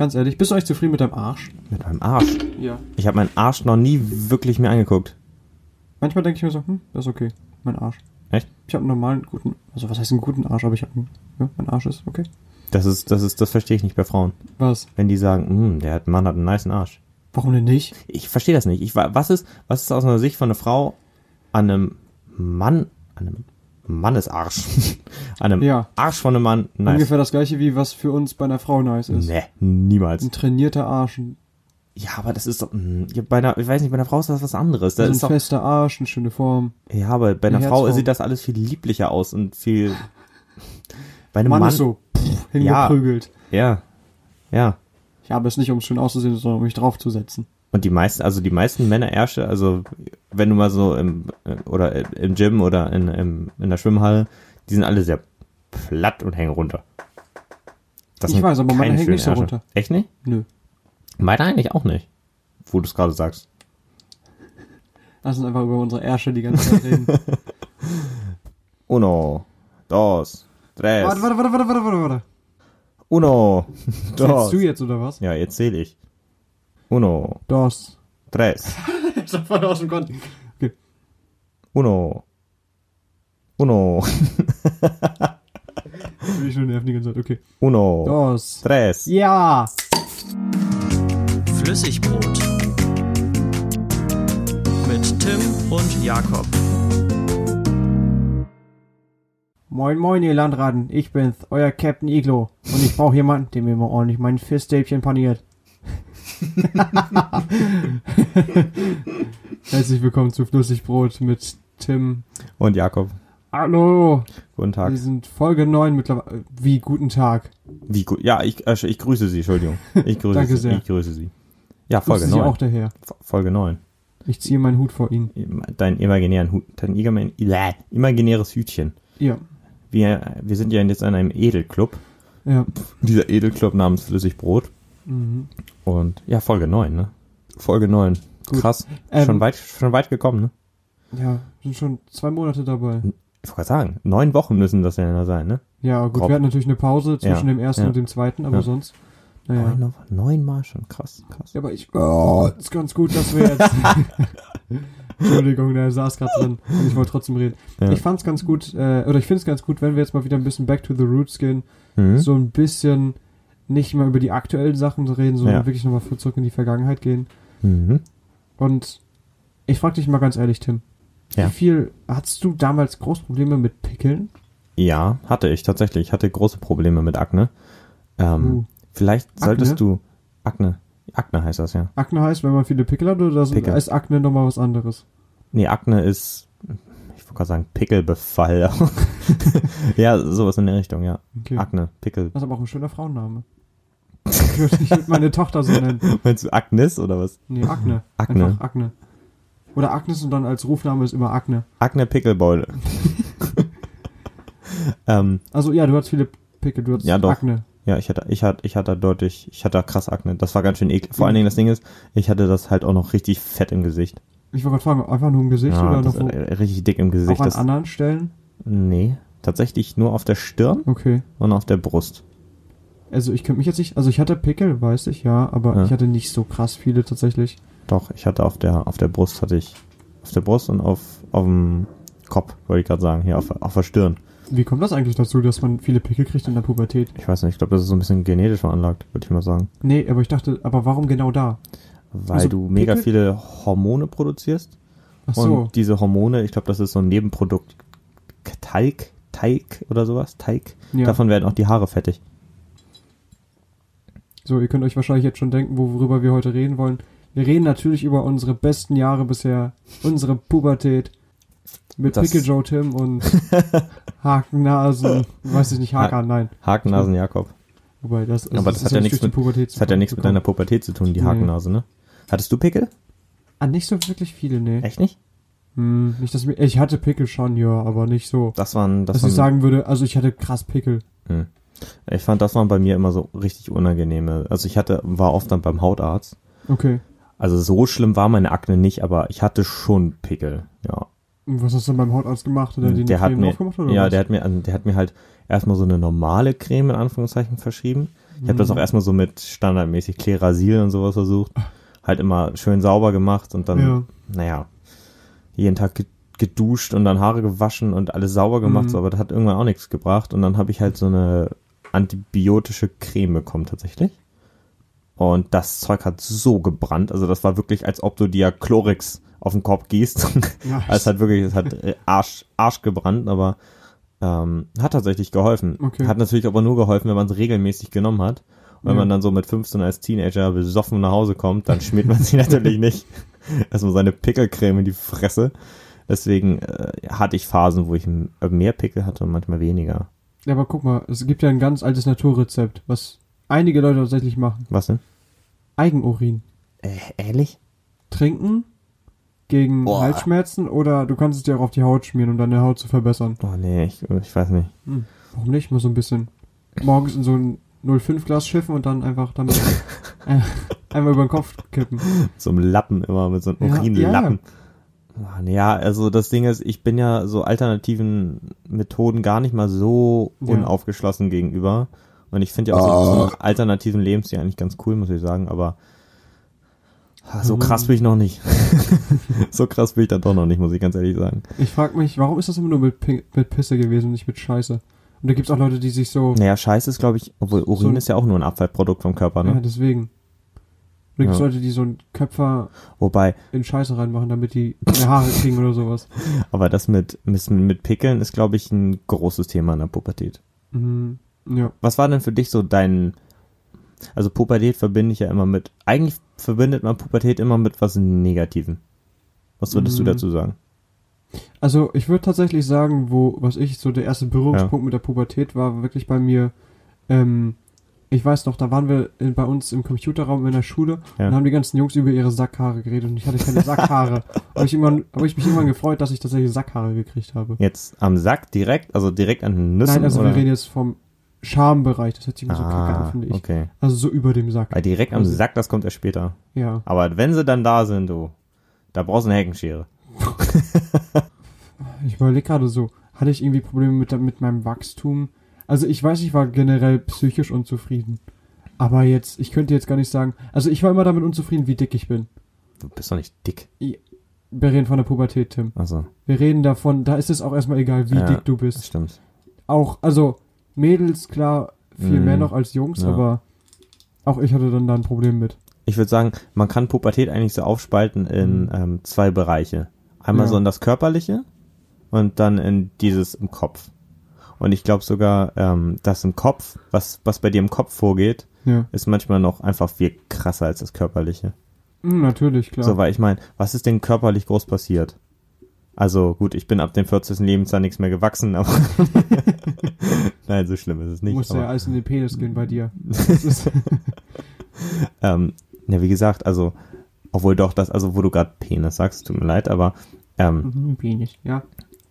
Ganz ehrlich, bist du eigentlich zufrieden mit deinem Arsch? Mit meinem Arsch. Ja. Ich habe meinen Arsch noch nie wirklich mir angeguckt. Manchmal denke ich mir so, hm, das ist okay. Mein Arsch. Echt? Ich habe einen normalen, guten, also was heißt einen guten Arsch, aber ich habe einen, ja, mein Arsch ist okay. Das ist, das ist, das verstehe ich nicht bei Frauen. Was? Wenn die sagen, hm, der hat, Mann hat einen niceen Arsch. Warum denn nicht? Ich verstehe das nicht. Ich, wa- was ist, was ist aus einer Sicht von einer Frau an einem Mann, an einem Mannesarsch, an einem Ja. Arsch von einem Mann, nice. Ungefähr das gleiche wie was für uns bei einer Frau nice ist. Nee, niemals. Ein trainierter Arsch, Ja, aber das ist doch, hm, ja, bei einer, ich weiß nicht, bei einer Frau ist das was anderes. Das also ist ein doch, fester Arsch, eine schöne Form. ja, aber bei einer eine Frau sieht das alles viel lieblicher aus und viel, bei einem Mann, Mann, ist so pff, hingeprügelt. ja, ja. Ich habe es nicht, um es schön auszusehen, sondern um mich draufzusetzen. Und die meisten, also die meisten Männerärsche, also wenn du mal so im oder im Gym oder in, im, in der Schwimmhalle, die sind alle sehr platt und hängen runter. Das Ich weiß, aber meine hängen nicht so schönen runter. Ärsche. Echt nicht? Nö. Meine eigentlich auch nicht. Wo du es gerade sagst. Lass uns einfach über unsere Ärsche die ganze Zeit reden. Uno, dos, tres, warte, warte, warte, warte, warte, warte, warte. uno, dos. Zählst du jetzt oder was? Ja, jetzt zähle ich. Uno, Dos. tres, Ich hab voll aus dem Konten. Okay. uno, uno, Bin ich schon nerven die ganze Zeit. Okay. uno, Dos. tres. Ja. Flüssigbrot mit Tim und Jakob. Moin moin ihr Landratten, ich bin's, euer Captain Iglo. Und ich brauche jemanden, der mir mal ordentlich mein Fischstäbchen paniert. Herzlich willkommen zu Flüssigbrot mit Tim. Und Jakob. Hallo, Guten Tag. wir sind Folge 9 mittlerweile. Wie guten Tag. Wie gut. Ja, ich, äh, ich grüße Sie, Entschuldigung. Ich grüße Danke Sie. sehr. Ich grüße Sie. Ja, Folge Sie 9. auch daher. Folge 9. Ich ziehe meinen Hut vor Ihnen. Dein imaginären Hut, dein imaginäres Hütchen. Ja, Wir, wir sind ja jetzt in einem Edelclub. ja. Dieser Edelclub namens Flüssigbrot. Mhm. Und ja, Folge 9, ne? Folge 9. Gut. Krass. Ähm, schon weit, schon weit gekommen, ne? Ja, sind schon zwei Monate dabei. Ich wollte gerade sagen, neun Wochen müssen das ja sein, ne? Ja, gut, Grob. wir hatten natürlich eine Pause zwischen Ja, dem ersten ja. und dem zweiten, aber Ja. sonst. Naja. Neun, neun Mal schon. Krass, krass. Ja, aber ich. Oh, ist ganz gut, dass wir jetzt. Entschuldigung, der saß gerade drin und ich wollte trotzdem reden. Ich fand's ganz gut, äh, oder ich find's ganz gut, wenn wir jetzt mal wieder ein bisschen back to the roots gehen. Mhm. So ein bisschen nicht mal über die aktuellen Sachen reden, sondern Ja. wirklich nochmal zurück in die Vergangenheit gehen. Mhm. Und ich frag dich mal ganz ehrlich, Tim. Ja. Wie viel hattest du damals groß Probleme mit Pickeln? Ja, hatte ich tatsächlich. Ich hatte große Probleme mit Akne. Ähm, Uh. Vielleicht Akne? solltest du Akne. Akne heißt das ja. Akne heißt, wenn man viele Pickel hat, oder Pickel. ist Akne nochmal was anderes? Nee, Akne ist, ich wollte gerade sagen, Pickelbefall. ja, sowas in der Richtung, ja. Okay. Akne, Pickel. Das ist aber auch ein schöner Frauenname. Ich würde ich meine Tochter so nennen. Meinst du Agnes oder was? Nee, Akne. Akne. Einfach Akne. Oder Agnes und dann als Rufname ist immer Akne. Akne Pickelbeule. ähm, Also ja, du hast viele Pickel, du hast Ja, doch. Akne. ja, ich hatte, ich hatte, ich hatte deutlich, ich hatte krass Akne. Das war ganz schön eklig. Vor allen Dingen das Ding ist, ich hatte das halt auch noch richtig fett im Gesicht. Ich wollte gerade fragen, einfach nur im Gesicht Ja, oder noch wo, äh, richtig dick im Gesicht. auch an Das, anderen Stellen? nee, tatsächlich nur auf der Stirn Okay. und auf der Brust. Also ich könnte mich jetzt nicht, also ich hatte Pickel, weiß ich, ja, aber Ja. ich hatte nicht so krass viele tatsächlich. Doch, ich hatte auf der, auf der Brust hatte ich, auf der Brust und auf, auf dem Kopf, wollte ich gerade sagen, hier auf, auf der Stirn. Wie kommt das eigentlich dazu, dass man viele Pickel kriegt in der Pubertät? Ich weiß nicht, ich glaube, das ist so ein bisschen genetisch veranlagt, würde ich mal sagen. Nee, aber ich dachte, aber warum genau da? Weil Also du mega Pickel- viele Hormone produzierst. Ach Und so. diese Hormone, ich glaube, das ist so ein Nebenprodukt. Teig, Teig oder sowas, Teig. Ja. Davon werden auch die Haare fettig. So, ihr könnt euch wahrscheinlich jetzt schon denken, worüber wir heute reden wollen. Wir reden natürlich über unsere besten Jahre bisher, unsere Pubertät mit Das- Pickel Joe Tim und Hakennasen, weiß ich nicht, Hakan, nein. Hakennasen Jakob. Wobei das, also Aber das hat ist ja nicht nichts mit- Pubertät Das hat ja nichts mit deiner. Pubertät zu tun, die Nee. Hakennase, ne? Hattest du Pickel? Ah, nicht so wirklich viele, nee. Echt nicht? Hm, nicht, dass mir, ich hatte Pickel schon, ja, aber nicht so. Das waren, das dass waren, ich sagen würde, also ich hatte krass Pickel. Hm. Ich fand, das waren bei mir immer so richtig unangenehme. Also ich hatte, war oft dann beim Hautarzt. Okay. Also so schlimm war meine Akne nicht, aber ich hatte schon Pickel, ja. Und was hast du beim Hautarzt gemacht? Hat er dir der die hat mir, aufgemacht oder ja, was? der hat mir, der hat mir halt erstmal so eine normale Creme in Anführungszeichen verschrieben. Ich habe das auch erstmal so mit standardmäßig Klerasil und sowas versucht. Halt immer schön sauber gemacht und dann, Ja. naja, jeden Tag ge- geduscht und dann Haare gewaschen und alles sauber gemacht, Mhm. so, aber das hat irgendwann auch nichts gebracht. Und dann habe ich halt so eine antibiotische Creme bekommen tatsächlich. Und das Zeug hat so gebrannt. Also das war wirklich, als ob du dir Chlorix auf den Kopf gießt. Ja, Also es hat wirklich, es hat äh, Arsch, Arsch gebrannt, aber ähm, hat tatsächlich geholfen. Okay. Hat natürlich aber nur geholfen, wenn man es regelmäßig genommen hat. Und wenn Ja. man dann so mit 15 als Teenager besoffen nach Hause kommt, dann schmiert man sich natürlich nicht erstmal seine Pickelcreme in die Fresse. Deswegen äh, hatte ich Phasen, wo ich m- mehr Pickel hatte und manchmal weniger. Ja, aber guck mal, es gibt ja ein ganz altes Naturrezept, was einige Leute tatsächlich machen. Was denn? Eigenurin. Äh, ehrlich? Trinken gegen Boah. Halsschmerzen oder du kannst es dir auch auf die Haut schmieren, um deine Haut zu verbessern. Oh nee, ich, ich weiß nicht. Hm. Warum nicht? Mal so ein bisschen. Morgens in so ein 05 Glas schiffen und dann einfach damit einmal über den Kopf kippen. So einem Lappen immer, mit so einem Ja, Urinlappen. Mann, Ja, also das Ding ist, ich bin ja so alternativen Methoden gar nicht mal so Ja. unaufgeschlossen gegenüber. Und ich finde ja auch so, so einen alternativen Lebensstil eigentlich ganz cool, muss ich sagen, aber ah, so Mhm. krass bin ich noch nicht. so krass bin ich dann doch noch nicht, muss ich ganz ehrlich sagen. Ich frag mich, warum ist das immer nur mit, Pi- mit Pisse gewesen und nicht mit Scheiße? Und da gibt's auch Leute, die sich so. Naja, Scheiße ist, glaube ich, obwohl Urin So- ist ja auch nur ein Abfallprodukt vom Körper, ne? Ja, deswegen. Gibt's Ja. Leute, die so einen Köpfer Wobei, in Scheiße reinmachen, damit die mehr Haare kriegen oder sowas. aber das mit, mit, mit Pickeln ist, glaube ich, ein großes Thema in der Pubertät. Mhm. Ja. Was war denn für dich so dein, also Pubertät verbinde ich ja immer mit, eigentlich verbindet man Pubertät immer mit was Negativem. Was würdest du Mhm. dazu sagen? Also ich würde tatsächlich sagen, wo, was ich so der erste Berührungspunkt mit der Pubertät war, war wirklich bei mir, ähm, ich weiß noch, da waren wir in, bei uns im Computerraum in der Schule Ja. und haben die ganzen Jungs über ihre Sackhaare geredet und ich hatte keine Sackhaare. habe ich, irgendwann- hab ich mich irgendwann gefreut, dass ich tatsächlich Sackhaare gekriegt habe. Jetzt am Sack direkt, also direkt an den Nüssen? Nein, also oder? wir reden jetzt vom Schambereich, das hört sich immer so kacke ah, an, finde ich. okay. Also so über dem Sack. Weil direkt am Also- Sack, das kommt ja später. Ja. Aber wenn sie dann da sind, du, da brauchst du eine Heckenschere. Ich überlege gerade so, hatte ich irgendwie Probleme mit, mit meinem Wachstum? Also ich weiß, ich war generell psychisch unzufrieden. Aber jetzt, ich könnte jetzt gar nicht sagen, also ich war immer damit unzufrieden, wie dick ich bin. Du bist doch nicht dick. Wir reden von der Pubertät, Tim. Also, Wir reden davon, da ist es auch erstmal egal, wie Ja, dick du bist. stimmt. Auch, also Mädels, klar, viel Mhm. mehr noch als Jungs, Ja. aber auch ich hatte dann da ein Problem mit. Ich würde sagen, man kann Pubertät eigentlich so aufspalten in Mhm. ähm, zwei Bereiche. Einmal Ja. so in das Körperliche und dann in dieses im Kopf. Und ich glaube sogar, ähm, das im Kopf, was, was bei dir im Kopf vorgeht, Ja, ist manchmal noch einfach viel krasser als das Körperliche. Mhm, natürlich, klar. So, weil ich meine, was ist denn körperlich groß passiert? Also gut, ich bin ab dem 40. Lebensjahr nichts mehr gewachsen, aber nein, so schlimm ist es nicht. Musste ja alles in den Penis gehen bei dir. Ähm, ja, wie gesagt, also, obwohl doch das, also wo du gerade Penis sagst, tut mir leid, aber ähm, Mhm, Penis, ja.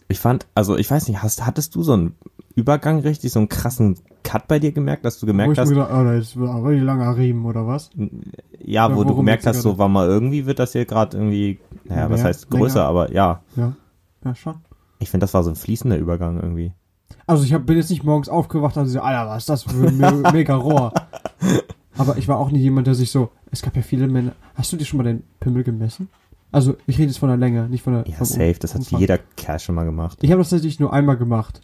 ich fand, also ich weiß nicht, hast, hattest du so einen Übergang richtig, so einen krassen Cut bei dir gemerkt, dass du gemerkt hast, gedacht, oh, da ist ein langer Riemen, oder was? ja, Ja, wo du gemerkt hast, so war mal irgendwie wird das hier gerade irgendwie, naja, was heißt größer, länger? aber ja, Ja. Ja, schon. ich finde, das war so ein fließender Übergang irgendwie. Also ich hab, bin jetzt nicht morgens aufgewacht und so, Alter, was ist das für ein me mega Rohr? Aber ich war auch nie jemand, der sich so, es gab ja viele Männer. Hast du dir schon mal den Pimmel gemessen? Also ich rede jetzt von der Länge, nicht von der Ja, safe, das hat jeder Kerl schon mal gemacht. Ich habe das tatsächlich nur einmal gemacht.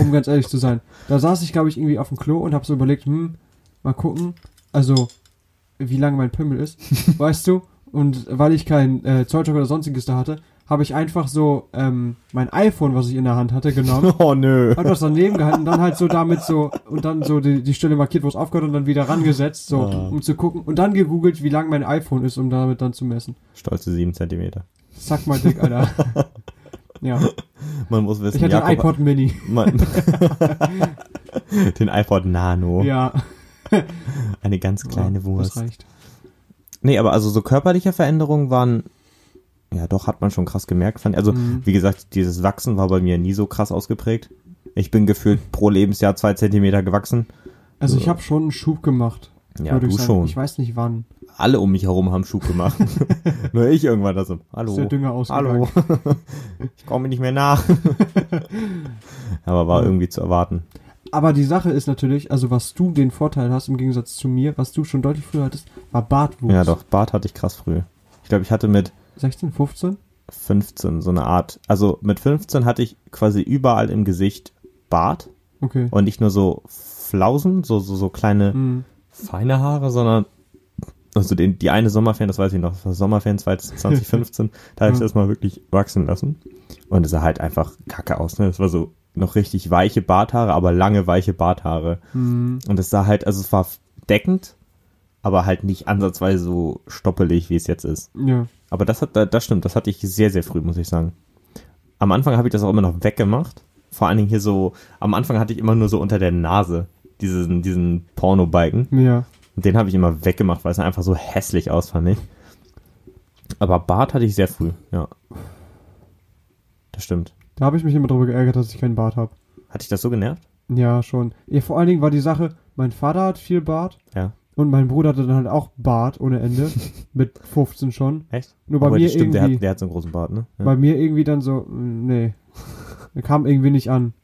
Um ganz ehrlich zu sein. Da saß ich, glaube ich, irgendwie auf dem Klo und habe so überlegt, hm, mal gucken, also wie lang mein Pimmel ist, weißt du? Und weil ich kein äh, Zollstock oder sonstiges da hatte, habe ich einfach so ähm, mein iPhone, was ich in der Hand hatte, genommen Oh nö. Hat das daneben gehalten und dann halt so damit so und dann so die, die Stelle markiert, wo es aufgehört und dann wieder rangesetzt, so Ah. um zu gucken und dann gegoogelt, wie lang mein iPhone ist, um damit dann zu messen. Stolze sieben Zentimeter. Zack mal dick, Alter. ja, Man muss wissen, ich hatte ein iPod Mini. Man, den iPod Nano. Ja, Eine ganz kleine ja, Wurst. Das reicht. Nee, aber also so körperliche Veränderungen waren, ja doch, hat man schon krass gemerkt. Fand, also, Mhm. wie gesagt, dieses Wachsen war bei mir nie so krass ausgeprägt. Ich bin gefühlt pro Lebensjahr zwei Zentimeter gewachsen. Also ich So. habe schon einen Schub gemacht. Ja, du ich schon. Ich weiß nicht wann. Alle um mich herum haben Schub gemacht. Nur ich irgendwann da so, hallo. Ist der Dünger. Hallo. ich komme nicht mehr nach. Aber war irgendwie zu erwarten. Aber die Sache ist natürlich, also was du den Vorteil hast im Gegensatz zu mir, was du schon deutlich früher hattest, war Bartwuchs. Ja, doch, Bart hatte ich krass früh. Ich glaube, ich hatte mit 16, 15? 15 so eine Art, also mit 15 hatte ich quasi überall im Gesicht Bart Okay. und nicht nur so Flausen, so, so, so kleine Mhm. feine Haare, sondern also den, die eine Sommerferien, das weiß ich noch, das war Sommerferien 2015, da habe ich das mal wirklich wachsen lassen. Und es sah halt einfach kacke aus, ne? Das war so noch richtig weiche Barthaare, aber lange weiche Barthaare. Mhm. Und es sah halt, also es war deckend, aber halt nicht ansatzweise so stoppelig, wie es jetzt ist. Ja. Aber das hat, das stimmt, das hatte ich sehr, sehr früh, muss ich sagen. Am Anfang habe ich das auch immer noch weggemacht. Vor allen Dingen hier so, am Anfang hatte ich immer nur so unter der Nase diesen, diesen Porno-Balken. Ja. Und den habe ich immer weggemacht, weil es einfach so hässlich aus, fand ich. Aber Bart hatte ich sehr früh, ja. Das stimmt. Da habe ich mich immer drüber geärgert, dass ich keinen Bart habe. Hat dich das so genervt? Ja, schon. Ja, vor allen Dingen war die Sache, mein Vater hat viel Bart Ja. und mein Bruder hatte dann halt auch Bart ohne Ende. mit 15 schon. Echt? Nur bei Aber mir stimmt, der irgendwie. hat, der hat so einen großen Bart, ne? Ja. Bei mir irgendwie dann so, mm, nee. Er kam irgendwie nicht an.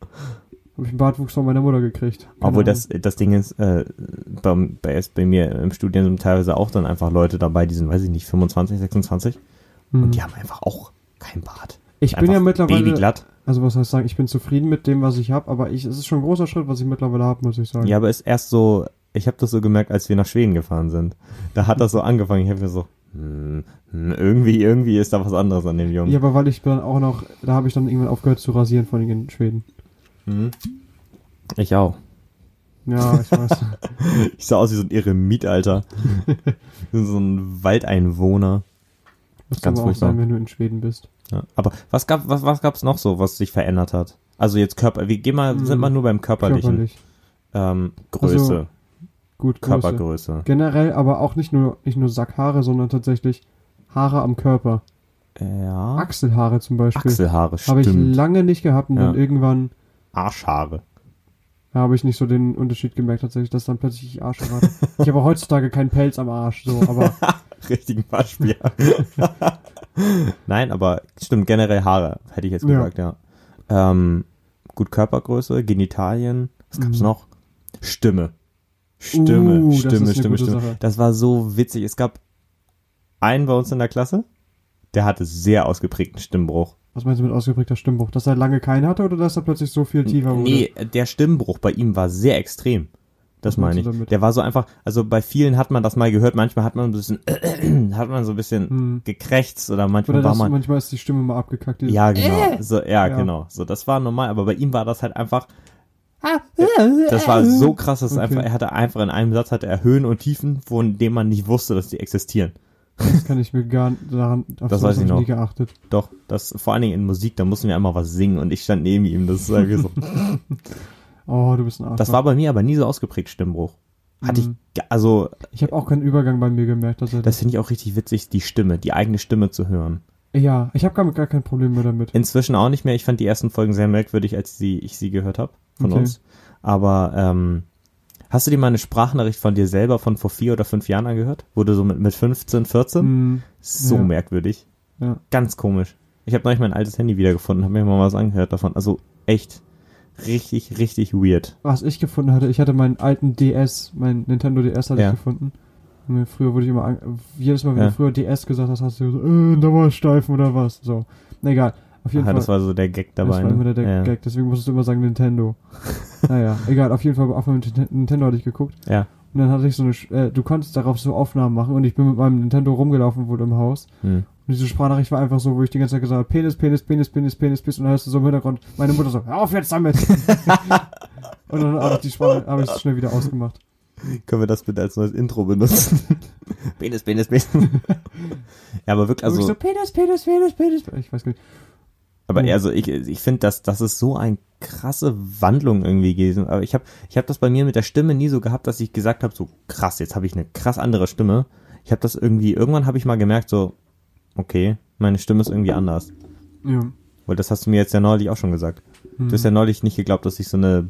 Habe ich einen Bartwuchs von meiner Mutter gekriegt. Keine Obwohl Ahnung. das, das Ding ist, äh, bei, bei, bei mir im Studium sind teilweise auch dann einfach Leute dabei, die sind, weiß ich nicht, 25, 26 Hm. und die haben einfach auch kein Bart. Ich bin ja mittlerweile, Babyglatt. also was heißt sagen, ich bin zufrieden mit dem, was ich habe, aber ich, es ist schon ein großer Schritt, was ich mittlerweile habe, muss ich sagen. Ja, aber ist erst so, ich habe das so gemerkt, als wir nach Schweden gefahren sind. Da hat das so angefangen. Ich habe mir so, hm, hm, irgendwie, irgendwie ist da was anderes an dem Jungen. Ja, aber weil ich dann auch noch, da habe ich dann irgendwann aufgehört zu rasieren von den Schweden. Hm. Ich auch. Ja, ich weiß. Ich sah aus wie so ein Eremit, Alter. so ein Waldeinwohner. Musst Ganz aber auch sein, wenn du in Schweden bist. Ja. Aber was gab, was, was gab's noch so, was sich verändert hat? Also jetzt Körper, wir gehen mal, Hm. sind wir nur beim körperlichen. Körperlich. Ähm, Größe, Also, Gut, Größe. Körpergröße. Generell aber auch nicht nur, nicht nur Sackhaare, sondern tatsächlich Haare am Körper. Ja. Achselhaare zum Beispiel. Achselhaare, Habe ich stimmt. lange nicht gehabt und Ja. dann irgendwann Arschhaare. da habe ich nicht so den Unterschied gemerkt tatsächlich, dass dann plötzlich ich Arsch hatte. ich habe heutzutage keinen Pelz am Arsch, so, aber Richtigen Waschbier. Nein, aber stimmt, generell Haare, hätte ich jetzt Ja. gesagt, ja. Ähm, gut Körpergröße, Genitalien, was gab's Mhm. noch? Stimme. Stimme, Uh, Stimme, Stimme, Stimme. Sache. Das war so witzig. Es gab einen bei uns in der Klasse, der hatte sehr ausgeprägten Stimmbruch. Was meinst du mit ausgeprägter Stimmbruch? Dass er lange keinen hatte oder dass er plötzlich so viel tiefer wurde? Nee, der Stimmbruch bei ihm war sehr extrem. Das Was meine ich. damit? Der war so einfach, also bei vielen hat man das mal gehört, manchmal hat man ein bisschen, hat man so ein bisschen Hm. gekrächzt oder manchmal Oder war man, manchmal ist die Stimme mal abgekackt. ja genau, so, ja, Ja. genau, so, das war normal, aber bei ihm war das halt einfach, das war so krass, dass Okay. einfach, er hatte einfach in einem Satz hatte er Höhen und Tiefen, von denen man nicht wusste, dass die existieren. Das kann ich mir gar daran, auf Das weiß ich hab nie noch. geachtet. Doch, das, vor allen Dingen in Musik, da mussten wir einmal was singen und ich stand neben ihm, das ist irgendwie so. Oh, du bist ein Arsch. Das war bei mir aber nie so ausgeprägt, Stimmbruch. Hatte Mhm. ich, also, Ich habe auch keinen Übergang bei mir gemerkt. Er das finde ich auch richtig witzig, die Stimme, die eigene Stimme zu hören. ja, ich habe gar, gar kein Problem mehr damit. Inzwischen auch nicht mehr. Ich fand die ersten Folgen sehr merkwürdig, als sie, ich sie gehört habe von Okay. uns. Aber ähm, hast du dir mal eine Sprachnachricht von dir selber von vor vier oder fünf Jahren angehört? Wurde so mit, mit 15, 14? Hm, So ja. merkwürdig. ja. Ganz komisch. Ich habe neulich mein altes Handy wiedergefunden, habe mir mal was angehört davon. Also echt richtig, richtig weird. Was ich gefunden hatte, ich hatte meinen alten DS, mein Nintendo DS hatte Ja. ich gefunden. Und früher wurde ich immer, jedes Mal, wenn Ja. du früher DS gesagt hast, hast du so, äh, Dauersteifen oder was. So. Egal. Auf jeden Ach, Fall. das war so der Gag dabei. das war immer ne? der, der ja. Gag, deswegen musstest du immer sagen Nintendo. naja, egal, auf jeden Fall, auf meinem Nint- Nintendo hatte ich geguckt. Ja. Und dann hatte ich so eine, äh, du konntest darauf so Aufnahmen machen und ich bin mit meinem Nintendo rumgelaufen wohl im Haus. Hm. Und diese Sprachnachricht war einfach so, wo ich die ganze Zeit gesagt habe, Penis, Penis, Penis, Penis, Penis, Penis. Und dann hörst du so im Hintergrund meine Mutter so, hör auf jetzt damit. und dann habe ich die Sprache, habe ich schnell wieder ausgemacht. Können wir das bitte als neues Intro benutzen? Penis, Penis, Penis. ja, aber wirklich, Also, also. ich so, Penis, Penis, Penis, Penis. Ich weiß gar nicht. Aber Oh. also ich, ich finde, dass das ist so eine krasse Wandlung irgendwie gewesen. Aber ich habe ich hab das bei mir mit der Stimme nie so gehabt, dass ich gesagt habe, so krass, jetzt habe ich eine krass andere Stimme. Ich habe das irgendwie, irgendwann habe ich mal gemerkt, so, okay, meine Stimme ist irgendwie anders. Ja. Weil das hast du mir jetzt ja neulich auch schon gesagt. Hm. Du hast ja neulich nicht geglaubt, dass ich so eine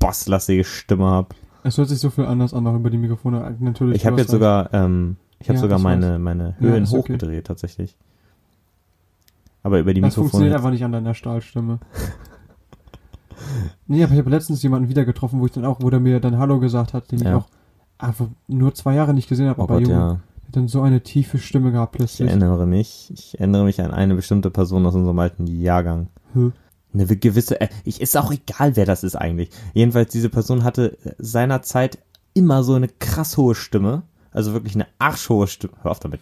bosslastige Stimme habe. Es hört sich so viel anders an, auch über die Mikrofone. Natürlich. Ich habe jetzt sogar, ähm, ich habe Ja, sogar meine, meine Ja, Höhen okay. hochgedreht tatsächlich. Aber über die Das Mikrofone. funktioniert einfach nicht an deiner Stahlstimme. Nee, aber ich habe letztens jemanden wieder getroffen, wo ich dann auch, wo der mir dann Hallo gesagt hat, den Ja. ich auch einfach nur zwei Jahre nicht gesehen habe, Oh aber Gott, Junge, ja. hat dann so eine tiefe Stimme gehabt Ich plötzlich. erinnere mich. Ich erinnere mich an eine bestimmte Person aus unserem alten Jahrgang. Hm. Eine gewisse, äh, ich, ist auch egal, wer das ist eigentlich. Jedenfalls, diese Person hatte seinerzeit immer so eine krass hohe Stimme. Also wirklich eine arschhohe Stimme. Hör auf damit.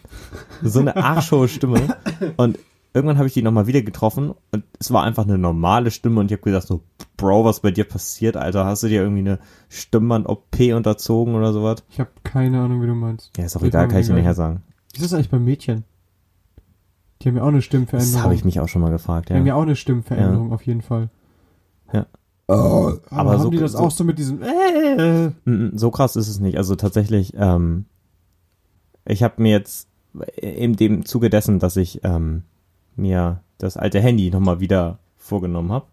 So eine arschhohe Stimme. Und irgendwann habe ich die nochmal wieder getroffen und es war einfach eine normale Stimme und ich habe gesagt so, Bro, was bei dir passiert, Alter? Hast du dir irgendwie eine Stimmband-OP unterzogen oder sowas? Ich habe keine Ahnung, wie du meinst. Ja, ist auch egal, kann ich dir nachher sagen. Wie ist das eigentlich bei Mädchen? Die haben ja auch eine Stimmveränderung. Das habe ich mich auch schon mal gefragt, Die haben ja ja. auch eine Stimmveränderung auf jeden Fall. Ja. Aber, Aber haben so- die das so- auch so mit diesem äh, Mm, So krass ist es nicht. Also tatsächlich, ähm, ich habe mir jetzt in dem Zuge dessen, dass ich ähm, mir das alte Handy nochmal wieder vorgenommen habe,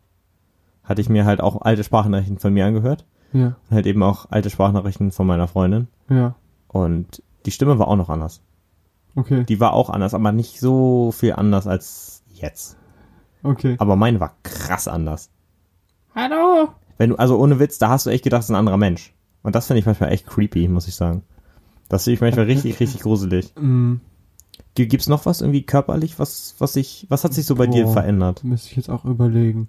hatte ich mir halt auch alte Sprachnachrichten von mir angehört Ja, und halt eben auch alte Sprachnachrichten von meiner Freundin. ja, Und die Stimme war auch noch anders. okay, Die war auch anders, aber nicht so viel anders als jetzt. okay. Aber meine war krass anders. Hallo! Wenn du, also ohne Witz, da hast du echt gedacht, es ist ein anderer Mensch. Und das finde ich manchmal echt creepy, muss ich sagen. Das finde ich manchmal richtig, richtig gruselig. Mm, G- Gibt's noch was irgendwie körperlich, was, was sich, was hat sich so bei dir Boah. verändert? müsste ich jetzt auch überlegen.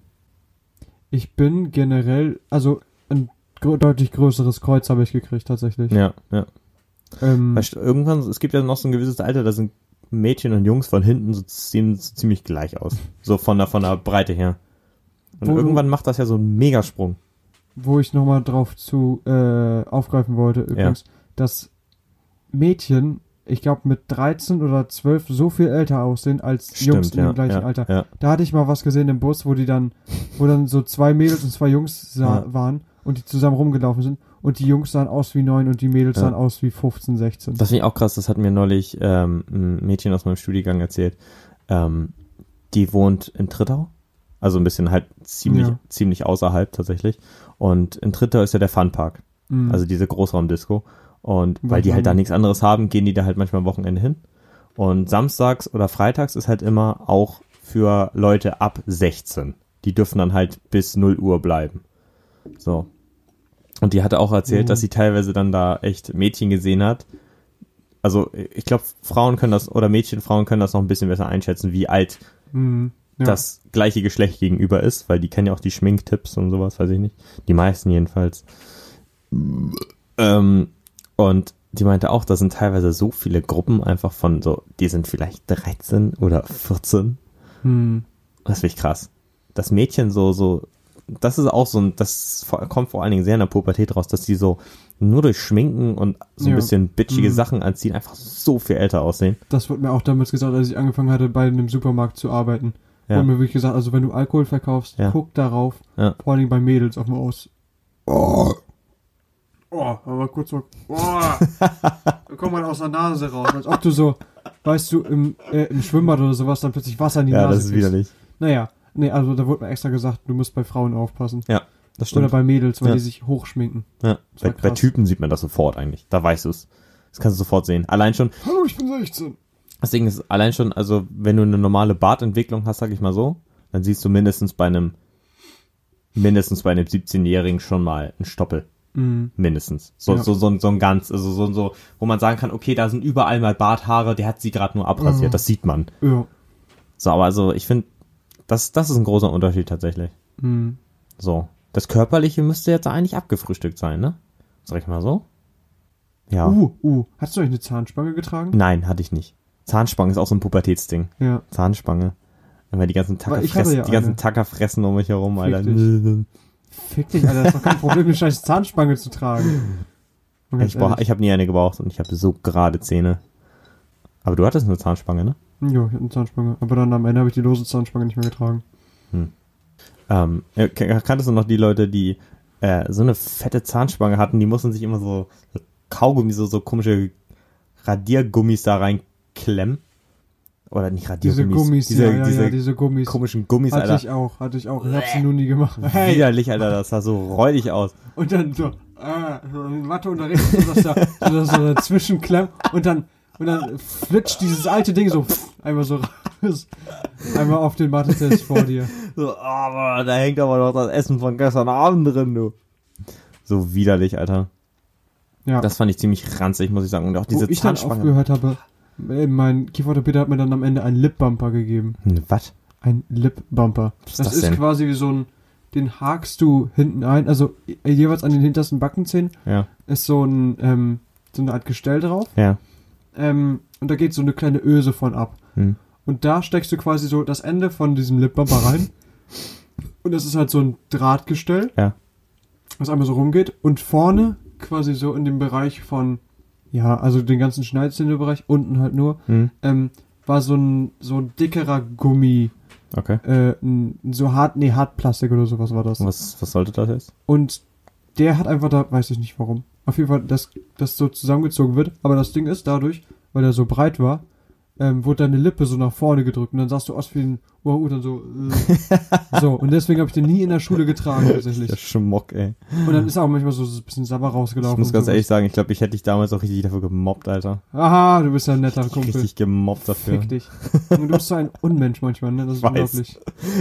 Ich bin generell, also ein deutlich größeres Kreuz habe ich gekriegt tatsächlich. Ja, ja. Ähm, Weißt irgendwann, es gibt ja noch so ein gewisses Alter, da sind Mädchen und Jungs von hinten so, sehen so ziemlich gleich aus. So von der, von der Breite her. Und Wo du- irgendwann macht das ja so einen Megasprung. wo ich nochmal drauf zu äh, aufgreifen wollte, übrigens, dass Mädchen, ich glaube mit 13 oder 12 so viel älter aussehen als Jungs in ja, dem gleichen ja, Alter. Ja. Da hatte ich mal was gesehen im Bus, wo die dann, wo dann so zwei Mädels und zwei Jungs sah, waren und die zusammen rumgelaufen sind und die Jungs sahen aus wie neun und die Mädels sahen aus wie 15, 16. Das finde ich auch krass, das hat mir neulich ähm, ein Mädchen aus meinem Studiengang erzählt. Ähm, die wohnt in Trittau, also ein bisschen halt ziemlich, ziemlich außerhalb tatsächlich. Und in Trittau ist ja der Funpark, Mhm. also diese Großraumdisco. Und weil die halt da nichts anderes haben, gehen die da halt manchmal am Wochenende hin. Und samstags oder freitags ist halt immer auch für Leute ab 16. Die dürfen dann halt bis 0 Uhr bleiben. So. Und die hatte auch erzählt, Mhm. dass sie teilweise dann da echt Mädchen gesehen hat. Also ich glaube, Frauen können das, oder Mädchen, Frauen können das noch ein bisschen besser einschätzen, wie alt Mhm. Ja. das gleiche Geschlecht gegenüber ist, weil die kennen ja auch die Schminktipps und sowas, weiß ich nicht. Die meisten jedenfalls. Ähm, und die meinte auch, da sind teilweise so viele Gruppen einfach von so, die sind vielleicht 13 oder 14. Mhm. Das finde ich krass. Das Mädchen so, so, das ist auch so ein, das kommt vor allen Dingen sehr in der Pubertät raus, dass die so nur durch Schminken und so ein Ja. bisschen bitchige Mhm. Sachen anziehen, einfach so viel älter aussehen. Das wurde mir auch damals gesagt, als ich angefangen hatte, bei einem Supermarkt zu arbeiten. Ja. Wurde mir wirklich gesagt, also wenn du Alkohol verkaufst, Ja. guck darauf, Ja. vor allen Dingen bei Mädels auf dem Aus. Oh. Oh, aber kurz so. Oh. da kommt man aus der Nase raus. Als ob du so, weißt du, im, äh, im Schwimmbad oder sowas dann plötzlich Wasser in die Ja, Nase das ist kriegst. widerlich. Naja, nee, also da wurde mir extra gesagt, du musst bei Frauen aufpassen. Das Oder stimmt. bei Mädels, weil Ja. die sich hochschminken. Ja. Das Bei, bei. Typen sieht man das sofort eigentlich. Da weißt du es. Das kannst du sofort sehen. Allein schon, Hallo, ich bin 16. das Ding ist, allein schon, also wenn du eine normale Bartentwicklung hast, sag ich mal so, dann siehst du mindestens bei einem, mindestens bei einem 17-Jährigen schon mal einen Stoppel. Mhm. Mindestens. So, Ja. so, so, so ein ganz, also so, so, wo man sagen kann, okay, da sind überall mal Barthaare, der hat sie gerade nur abrasiert, Mhm. das sieht man. Ja. So, aber also ich finde, das, das ist ein großer Unterschied tatsächlich. Mhm. So. Das Körperliche müsste jetzt eigentlich abgefrühstückt sein, ne? Sag ich mal so? Ja. Uh, uh. Hast du euch eine Zahnspange getragen? Nein, hatte ich nicht. Zahnspange ist auch so ein Pubertätsding. Ja. Zahnspange. Wenn wir die ganzen Tacker fressen, ja die ganzen. Tacker fressen um mich herum, Alter. Fick dich, Alter, das ist doch kein Problem, eine scheiß Zahnspange zu tragen. Ich, brauch, ich habe nie eine gebraucht und ich habe so gerade Zähne. Aber du hattest eine Zahnspange, ne? Ja, ich hatte eine Zahnspange. Aber dann am Ende habe ich die lose Zahnspange nicht mehr getragen. Ähm, äh, k- kanntest du noch die Leute, die äh, so eine fette Zahnspange hatten, die mussten sich immer so Kaugummi, so, so komische Radiergummis da reinklemmen? Oder nicht Diese Radiergummis? Gummis, diese, ja, ja, diese ja, diese Gummis. komischen Gummis, hatte Alter. ich auch, hatte ich auch. Ich habe sie nur nie gemacht. Hey. Widerlich, Alter, das sah so räudig aus. Und dann so, äh, Matheunterricht, so, dass da, so, dass so dazwischen klemmt und dann, und dann flitscht dieses alte Ding so pff, einmal so raus. Einmal auf den Mathe-Test vor dir. So, aber da hängt aber noch das Essen von gestern Abend drin, du. So widerlich, Alter. Ja. Das fand ich ziemlich ranzig, muss ich sagen. Und auch diese Wo ich dann aufgehört habe, mein Kieferorthopäde hat mir dann am Ende einen Lip-Bumper gegeben. Hm, Was? Ein Lip-Bumper. Das, das ist denn? quasi wie so ein, den hakst du hinten ein, also äh, jeweils an den hintersten Backenzähnen Ja, ist so ein, ähm, so eine Art Gestell drauf. ja. Ähm, und da geht so eine kleine Öse von ab. Hm. Und da steckst du quasi so das Ende von diesem Lip-Bumper rein. und das ist halt so ein Drahtgestell. Ja. Was einmal so rumgeht. Und vorne quasi so in dem Bereich von, ja, also den ganzen Schneidezähne-Bereich, unten halt nur, Hm. ähm, war so ein, so ein dickerer Gummi, Okay. äh, ein, so hart, nee, Hartplastik oder sowas war das. Was, was sollte das jetzt? Und der hat einfach da, weiß ich nicht warum. Auf jeden Fall, dass das so zusammengezogen wird. Aber das Ding ist dadurch, weil er so breit war, ähm, wurde deine Lippe so nach vorne gedrückt und dann sahst du aus wie ein Orang-Utan so. Äh. so, und deswegen habe ich den nie in der Schule getragen tatsächlich. Der Schmuck, ey. Und dann ist auch manchmal so ein bisschen Sabber Ich rausgelaufen. muss und ganz sowas. ehrlich sagen, ich glaube, ich hätte dich damals auch richtig dafür gemobbt, Alter. Aha, du bist ja ein netter Kumpel. Richtig gemobbt dafür. Fick dich. Und du bist so ein Unmensch manchmal, ne? Das ist weiß. unglaublich.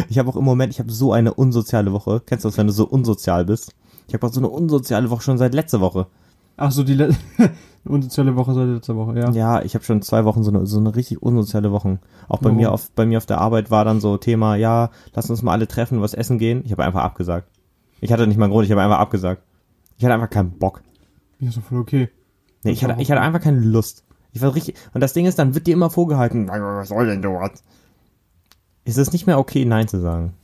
Ich habe auch im Moment, ich habe so eine unsoziale Woche. Kennst du das, wenn du so unsozial bist? Ich habe auch so eine unsoziale Woche schon seit letzter Woche. Ach so, die Le unsoziale Woche seit letzter Woche, ja. Ja, ich habe schon zwei Wochen so eine, so eine richtig unsoziale Woche. Auch bei Warum? mir auf bei mir auf der Arbeit war dann so Thema, ja, lass uns mal alle treffen, was essen gehen. Ich habe einfach abgesagt. Ich hatte nicht mal einen Grund, ich habe einfach abgesagt. Ich hatte einfach keinen Bock. Ja, so voll okay. Nee, ich hatte, ich hatte einfach keine Lust. Ich war richtig. Und das Ding ist, dann wird dir immer vorgehalten, was soll denn dort? Ist es nicht mehr okay, Nein zu sagen?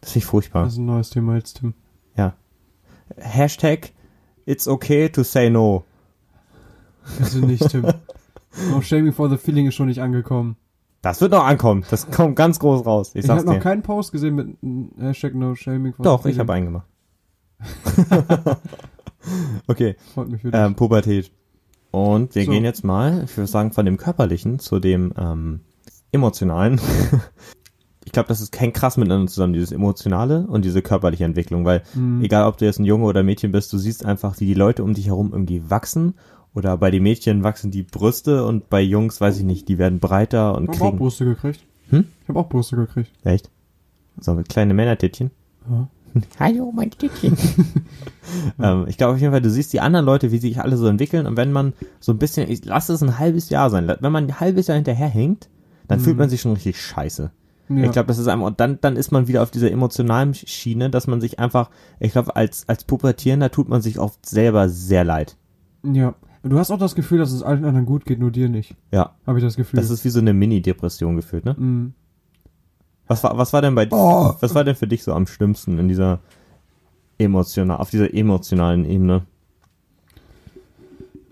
Das finde ich furchtbar. Das ist ein neues Thema jetzt, Tim. Ja. Hashtag It's okay to say no. Also nicht, Tim. no Shaming for the Feeling ist schon nicht angekommen. Das wird noch ankommen. Das kommt ganz groß raus. Ich Ich, habe noch keinen Post gesehen mit Hashtag No Shaming for Doch, the ich Feeling. habe einen gemacht. okay, Freut mich für ähm, Pubertät. Und wir So. gehen jetzt mal, ich würde sagen, von dem körperlichen zu dem ähm, emotionalen. ich glaube, das ist kein krass miteinander zusammen, dieses emotionale und diese körperliche Entwicklung, weil Mhm. egal, ob du jetzt ein Junge oder ein Mädchen bist, du siehst einfach, wie die Leute um dich herum irgendwie wachsen. Oder bei den Mädchen wachsen die Brüste und bei Jungs, weiß ich nicht, die werden breiter und Ich habe auch kriegen. Brüste gekriegt. Hm? Ich habe auch Brüste gekriegt. Echt? So kleine Männertittchen. Ja. Hallo, mein Tittchen. ähm, ich glaube auf jeden Fall, du siehst die anderen Leute, wie sich alle so entwickeln und wenn man so ein bisschen, ich lass es ein halbes Jahr sein, wenn man ein halbes Jahr hinterherhängt, dann fühlt man sich schon richtig scheiße. Ja. Ich glaube, das ist einfach, und dann, dann ist man wieder auf dieser emotionalen Schiene, dass man sich einfach, ich glaube, als, als Pubertierender tut man sich oft selber sehr leid. ja. Du hast auch das Gefühl, dass es allen anderen gut geht, nur dir nicht. Ja. Habe ich das Gefühl. Das ist wie so eine Mini-Depression gefühlt, ne? Mhm. Was war, was war denn bei dir, Oh. was war denn für dich so am schlimmsten in dieser emotional, auf dieser emotionalen Ebene?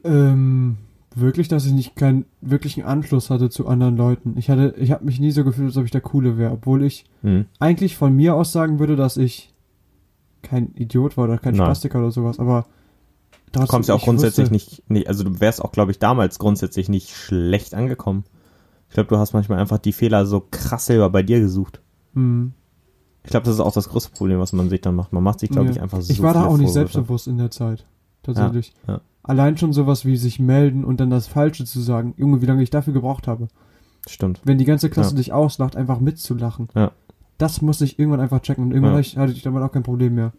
Ähm, wirklich, dass ich nicht keinen wirklichen Anschluss hatte zu anderen Leuten. Ich hatte, ich habe mich nie so gefühlt, als ob ich der Coole wäre, obwohl ich Hm. eigentlich von mir aus sagen würde, dass ich kein Idiot war oder kein Nein. Spastiker oder sowas, aber Du trotzdem, kommst ja auch ich grundsätzlich nicht, nicht, also du wärst auch, glaube ich, damals grundsätzlich nicht schlecht angekommen. Ich glaube, du hast manchmal einfach die Fehler so krass selber bei dir gesucht. Mhm. Ich glaube, das ist auch das größte Problem, was man sich dann macht. Man macht sich, glaube Ja. ich, einfach so Ich war da auch nicht Vorwürfe. selbstbewusst in der Zeit. Tatsächlich. Ja, ja. Allein schon sowas wie sich melden und dann das Falsche zu sagen. Junge, wie lange ich dafür gebraucht habe. Stimmt. Wenn die ganze Klasse Ja. dich auslacht, einfach mitzulachen. Ja. Das muss ich irgendwann einfach checken und irgendwann Ja. hatte ich- damit auch kein Problem mehr.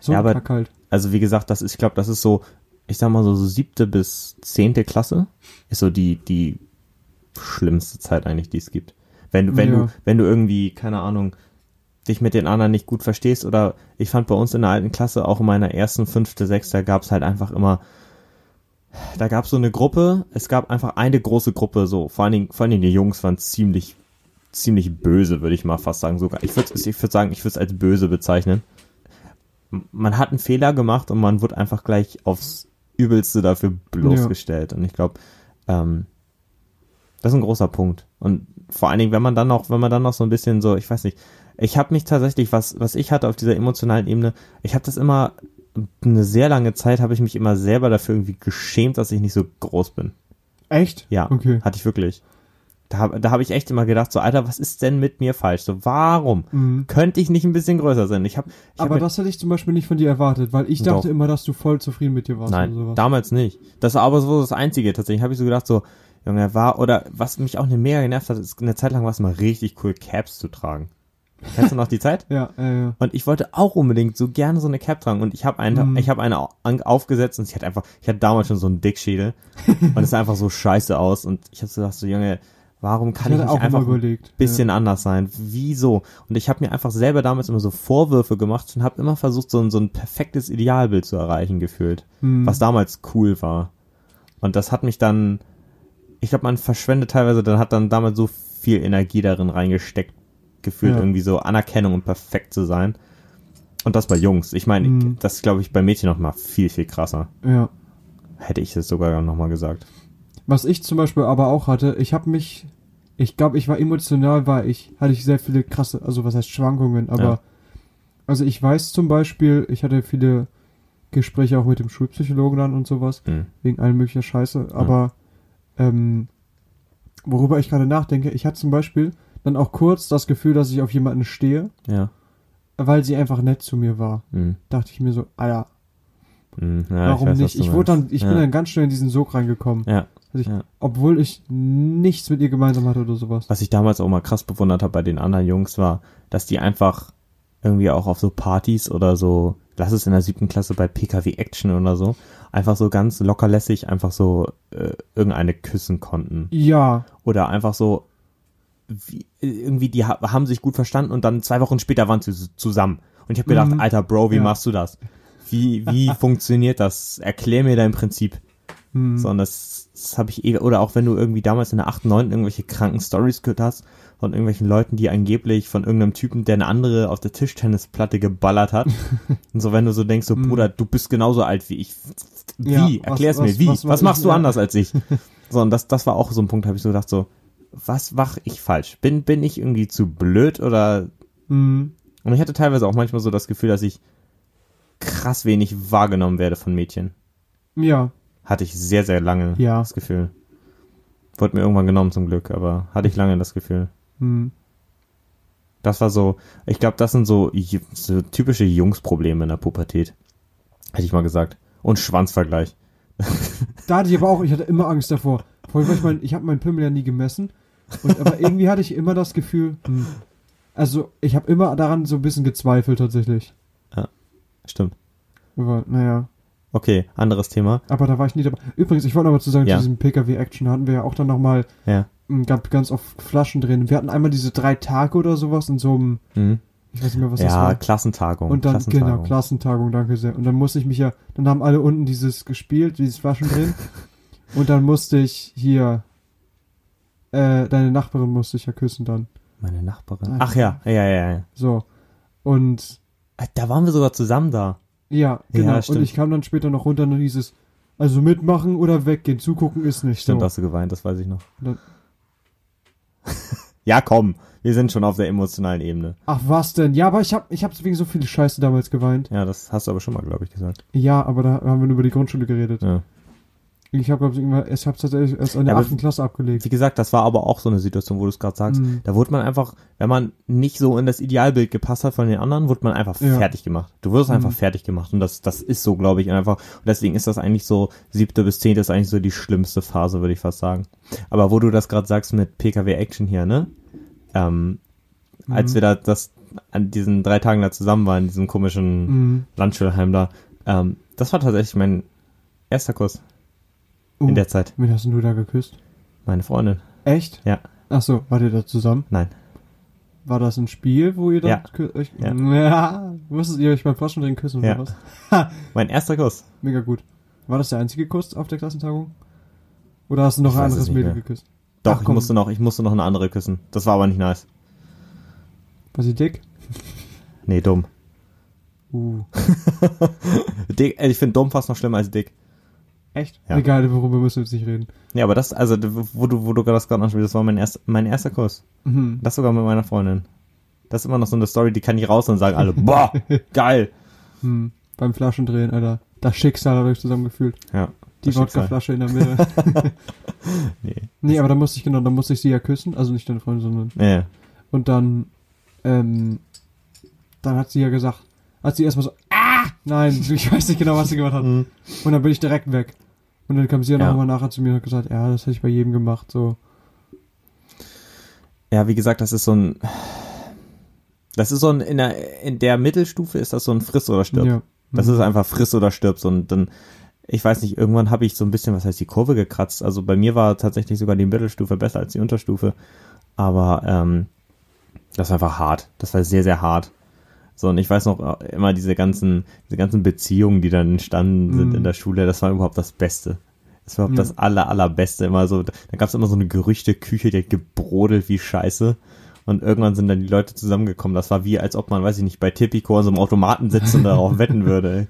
So Ja, aber- Kack halt. Also wie gesagt, das ist, ich glaube, das ist so, ich sag mal so, so siebte bis zehnte Klasse ist so die, die schlimmste Zeit eigentlich, die es gibt. Wenn du, wenn Ja. du, wenn du irgendwie, keine Ahnung, dich mit den anderen nicht gut verstehst oder ich fand bei uns in der alten Klasse, auch in meiner ersten, fünfte, sechste, gab es halt einfach immer, da gab es so eine Gruppe, es gab einfach eine große Gruppe, so, vor allen Dingen, vor allen Dingen die Jungs waren ziemlich, ziemlich böse, würde ich mal fast sagen, sogar. Ich würde ich würd sagen, ich würde es als böse bezeichnen man hat einen Fehler gemacht und man wird einfach gleich aufs Übelste dafür bloßgestellt. Und ich glaube, ähm, das ist ein großer Punkt. Und vor allen Dingen, wenn man dann noch, wenn man dann noch so ein bisschen so, ich weiß nicht, ich habe mich tatsächlich, was, was ich hatte auf dieser emotionalen Ebene, ich habe das immer, eine sehr lange Zeit habe ich mich immer selber dafür irgendwie geschämt, dass ich nicht so groß bin. Echt? Ja, Okay. hatte ich wirklich. Da, hab- da habe ich echt immer gedacht, so, Alter, was ist denn mit mir falsch? So, warum Mhm. könnte ich nicht ein bisschen größer sein? Ich habe ich hab Aber mir- das hätte ich zum Beispiel nicht von dir erwartet, weil ich dachte Doch. immer, dass du voll zufrieden mit dir warst Nein, oder sowas. damals nicht. Das war aber so das Einzige tatsächlich. Habe ich so gedacht, so, Junge, war, oder was mich auch eine mega genervt hat, ist eine Zeit lang war es mal richtig cool, Caps zu tragen. Kennst du noch die Zeit? Ja, äh, ja. Und ich wollte auch unbedingt so gerne so eine Cap tragen. Und ich habe eine, Mhm. ich habe eine aufgesetzt und ich hatte einfach, ich hatte damals schon so einen Dickschädel. und es sah einfach so scheiße aus. Und ich habe so gedacht, so Junge, warum kann ich, hatte nicht auch einfach immer ein überlegt. bisschen anders sein? Wieso? Und ich habe mir einfach selber damals immer so Vorwürfe gemacht und habe immer versucht, so ein, so ein perfektes Idealbild zu erreichen, gefühlt. Ja. Hm. Was damals cool war. Und das hat mich dann, ich glaube, man verschwendet teilweise, dann hat dann damals so viel Energie darin reingesteckt, gefühlt Ja. irgendwie so Anerkennung und perfekt zu sein. Und das bei Jungs. Ich meine, Mhm. das glaube ich bei Mädchen noch mal viel, viel krasser. ja. Hätte ich es sogar noch mal gesagt. Was ich zum Beispiel aber auch hatte, ich habe mich, ich glaube, ich war emotional, war ich, hatte ich sehr viele krasse, also was heißt Schwankungen, aber, Ja. also ich weiß zum Beispiel, ich hatte viele Gespräche auch mit dem Schulpsychologen dann und sowas, Hm. wegen allen möglicher Scheiße, aber, ähm, worüber ich gerade nachdenke, ich hatte zum Beispiel dann auch kurz das Gefühl, dass ich auf jemanden stehe, Ja. weil sie einfach nett zu mir war. Hm. Dachte ich mir so, ah ja, Hm. ja warum ich weiß, nicht? Ich wurde dann, ich ja. bin dann ganz schnell in diesen Sog reingekommen. Ja. Also ich, Ja. Obwohl ich nichts mit ihr gemeinsam hatte oder sowas. Was ich damals auch mal krass bewundert habe bei den anderen Jungs war, dass die einfach irgendwie auch auf so Partys oder so, lass es in der siebten Klasse bei PKW Action oder so, einfach so ganz lockerlässig einfach so äh, irgendeine küssen konnten. Ja, Oder einfach so, wie, irgendwie, die ha haben sich gut verstanden und dann zwei Wochen später waren sie zusammen. Und ich habe gedacht, Mhm. Alter Bro, wie Ja. machst du das? Wie, wie funktioniert das? Erklär mir dein Prinzip. hm. So, und das, das habe ich eh, oder auch wenn du irgendwie damals in der 8., 9. irgendwelche kranken Stories gehört hast von irgendwelchen Leuten, die angeblich von irgendeinem Typen, der eine andere auf der Tischtennisplatte geballert hat. und so, wenn du so denkst, so, Mhm. Bruder, du bist genauso alt wie ich. Wie? Ja, Erklär's was- mir, was- wie? was Was, machst ich? du Ja. anders als ich? so, und das, das war auch so ein Punkt, habe ich so gedacht, so, was mach ich falsch? Bin, bin ich irgendwie zu blöd oder Hm. und ich hatte teilweise auch manchmal so das Gefühl, dass ich krass wenig wahrgenommen werde von Mädchen. Ja, Hatte ich sehr, sehr lange Ja. das Gefühl. Wurde mir irgendwann genommen zum Glück, aber hatte ich lange das Gefühl. hm. Das war so, ich glaube, das sind so, so typische Jungsprobleme in der Pubertät. Hätte ich mal gesagt. Und Schwanzvergleich. Da hatte ich aber auch, ich hatte immer Angst davor. Vor allem, ich mein, ich habe meinen Pimmel ja nie gemessen. Und, aber irgendwie hatte ich immer das Gefühl, hm. also ich habe immer daran so ein bisschen gezweifelt tatsächlich. Stimmt. Aber naja, Okay, anderes Thema. aber da war ich nie dabei. Übrigens, ich wollte mal zu sagen, Ja. zu diesem PKW-Action hatten wir ja auch dann nochmal Ja. ganz, ganz oft Flaschen drin. Wir hatten einmal diese drei Tage oder sowas in so einem, Mhm. ich weiß nicht mehr, was das Ja, war. Klassentagung. Und dann, Klassentagung. genau, Klassentagung, danke sehr. Und dann musste ich mich ja, dann haben alle unten dieses gespielt, dieses Flaschen drin. und dann musste ich hier, äh, deine Nachbarin musste ich ja küssen dann. Meine Nachbarin. Ah. Ach ja, ja, ja, ja. So. Und, Da waren wir sogar zusammen da. ja, genau. und stimmt. ich kam dann später noch runter und dann hieß es, also mitmachen oder weggehen, zugucken ist nicht Stimmt, so. hast du geweint, das weiß ich noch. Und ja, komm, wir sind schon auf der emotionalen Ebene. Ach, was denn? Ja, aber ich hab, ich hab wegen so viel Scheiße damals geweint. Ja, das hast du aber schon mal, glaube ich, gesagt. Ja, aber da haben wir nur über die Grundschule geredet. Ja. Ich habe, glaube ich, irgendwann, ich hab's tatsächlich erst in der Ja, achten Klasse abgelegt. Wie gesagt, das war aber auch so eine Situation, wo du es gerade sagst. Mhm. Da wurde man einfach, wenn man nicht so in das Idealbild gepasst hat von den anderen, wurde man einfach Ja. fertig gemacht. Du wirst einfach Mhm. fertig gemacht und das, das ist so, glaube ich, einfach. Und deswegen ist das eigentlich so, siebte bis zehnte ist eigentlich so die schlimmste Phase, würde ich fast sagen. Aber wo du das gerade sagst mit PKW Action hier, ne? Ähm, als Mhm. wir da das an diesen drei Tagen da zusammen waren, in diesem komischen Mhm. Landschulheim da, ähm, das war tatsächlich mein erster Kuss Uh, in der Zeit. Wen hast du da geküsst? Meine Freundin. Echt? Ja. Ach so, wart ihr da zusammen? Nein. War das ein Spiel, wo ihr da Ja. euch, Ja. ja. Musstet ihr euch beim Flaschen drin küssen Ja. oder was? Mein erster Kuss. Mega gut. War das der einzige Kuss auf der Klassentagung? Oder hast du noch Ich ein anderes Mädel mehr. geküsst? Doch, Ach, ich komm. musste noch, ich musste noch eine andere küssen. Das war aber nicht nice. War sie dick? Nee, dumm. Uh. dick äh, ich finde dumm fast noch schlimmer als dick. Echt? Ja. Egal, worüber müssen wir jetzt nicht reden. Ja, aber das, also, wo du, wo du das gerade ansprichst, das war mein, erst, mein erster Kuss. Mhm. Das sogar mit meiner Freundin. Das ist immer noch so eine Story, die kann ich raus und sagen alle, boah, geil. Hm. Beim Flaschendrehen, Alter. Das Schicksal hat euch zusammengefühlt. Ja. Die. Wodkaflasche in der Mitte. Nee. nee, aber da musste ich, genau, da musste ich sie ja küssen. Also nicht deine Freundin, sondern Nee. Und dann, ähm, dann hat sie ja gesagt, hat sie erstmal so, ah, nein, ich weiß nicht genau, was sie gemacht hat. Mhm. Und dann bin ich direkt weg. Und dann kam sie ja Ja. nochmal nachher zu mir und hat gesagt, ja, das hätte ich bei jedem gemacht, so. Ja, wie gesagt, das ist so ein, Das ist so ein, in der, in der Mittelstufe ist das so ein Friss oder stirb. Ja. Das Mhm. ist einfach friss oder stirb. So, und dann, ich weiß nicht, irgendwann habe ich so ein bisschen, was heißt die Kurve gekratzt. Also bei mir war tatsächlich sogar die Mittelstufe besser als die Unterstufe. Aber ähm, das war einfach hart. Das war sehr, sehr hart. So, und ich weiß noch äh, immer diese ganzen, diese ganzen Beziehungen, die dann entstanden sind Mhm. in der Schule, das war überhaupt das Beste. Das war überhaupt Ja. das aller, allerbeste. Immer so, da gab es immer so eine Gerüchteküche, die hat gebrodelt wie Scheiße. Und irgendwann sind dann die Leute zusammengekommen. Das war wie, als ob man, weiß ich nicht, bei Tipico an so einem Automaten sitzt und darauf wetten würde. Ey.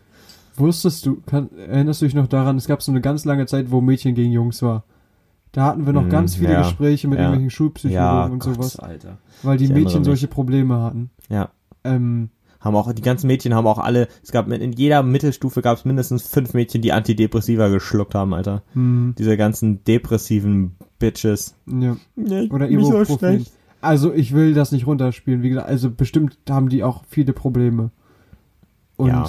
Wusstest du, kann, erinnerst du dich noch daran, es gab so eine ganz lange Zeit, wo Mädchen gegen Jungs war. Da hatten wir noch Mhm, ganz viele ja, Gespräche mit ja. irgendwelchen Schulpsychologen und Gott, sowas, Alter. weil die ich Mädchen solche Probleme hatten. Ja. Ähm, Haben auch, die ganzen Mädchen haben auch alle, es gab in jeder Mittelstufe gab es mindestens fünf Mädchen, die Antidepressiva geschluckt haben, Alter. hm, Diese ganzen depressiven Bitches. ja. Ja, Oder so Ibuprofen. Also ich will das nicht runterspielen, wie gesagt, also bestimmt haben die auch viele Probleme. Und Ja.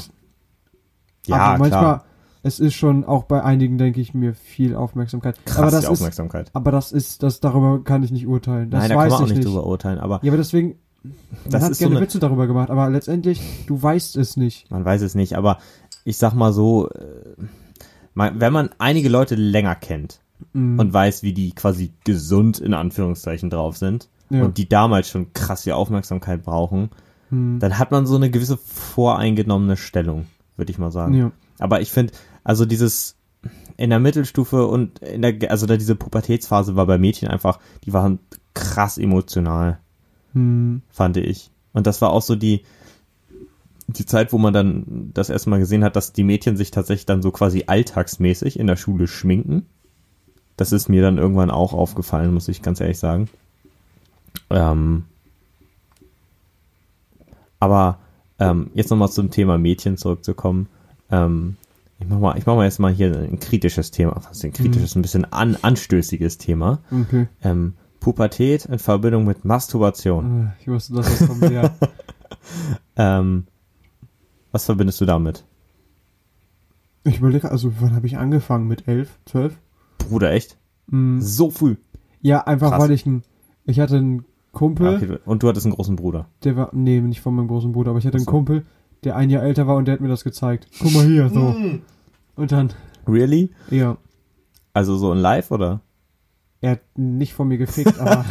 Ja, aber manchmal, klar. es ist schon auch bei einigen, denke ich mir, viel Aufmerksamkeit. Krass, aber das die ist, Aufmerksamkeit. aber das ist, das darüber kann ich nicht urteilen. Das Nein, da weiß kann man auch ich nicht nicht. drüber urteilen, aber Ja, aber deswegen, man Das hat ist so gerne eine- Witze darüber gemacht, aber letztendlich, du weißt es nicht. man weiß es nicht. Aber ich sag mal so, äh, man- wenn man einige Leute länger kennt Mhm. und weiß, wie die quasi gesund in Anführungszeichen drauf sind Ja. und die damals schon krass die Aufmerksamkeit brauchen, Hm. dann hat man so eine gewisse voreingenommene Stellung, würde ich mal sagen. Ja. Aber ich finde, also dieses in der Mittelstufe und in der, also da diese Pubertätsphase war bei Mädchen einfach, die waren krass emotional, Hm. fand ich. Und das war auch so die, die Zeit, wo man dann das erste Mal gesehen hat, dass die Mädchen sich tatsächlich dann so quasi alltagsmäßig in der Schule schminken. Das ist mir dann irgendwann auch aufgefallen, muss ich ganz ehrlich sagen. Ähm, aber ähm, jetzt nochmal zum Thema Mädchen zurückzukommen. Ähm, ich mach mal, ich mach mal jetzt mal hier ein kritisches Thema, was ein kritisches, ein bisschen an, anstößiges Thema. Okay. Ähm, Pubertät in Verbindung mit Masturbation. Äh, Ich wusste, dass das kommt. Ja. Ähm, was verbindest du damit? Ich überlege, also wann habe ich angefangen? Mit elf, zwölf? Bruder, echt? Hm. So früh. Ja, einfach Krass. weil ich ein, ich hatte einen Kumpel, Ah, okay, du- und du hattest einen großen Bruder. der war, nee, nicht von meinem großen Bruder, aber ich hatte einen so. Kumpel, der ein Jahr älter war und der hat mir das gezeigt. Guck mal hier, so. Und dann, Really? ja, Also so in live oder? Er hat nicht von mir gefickt, aber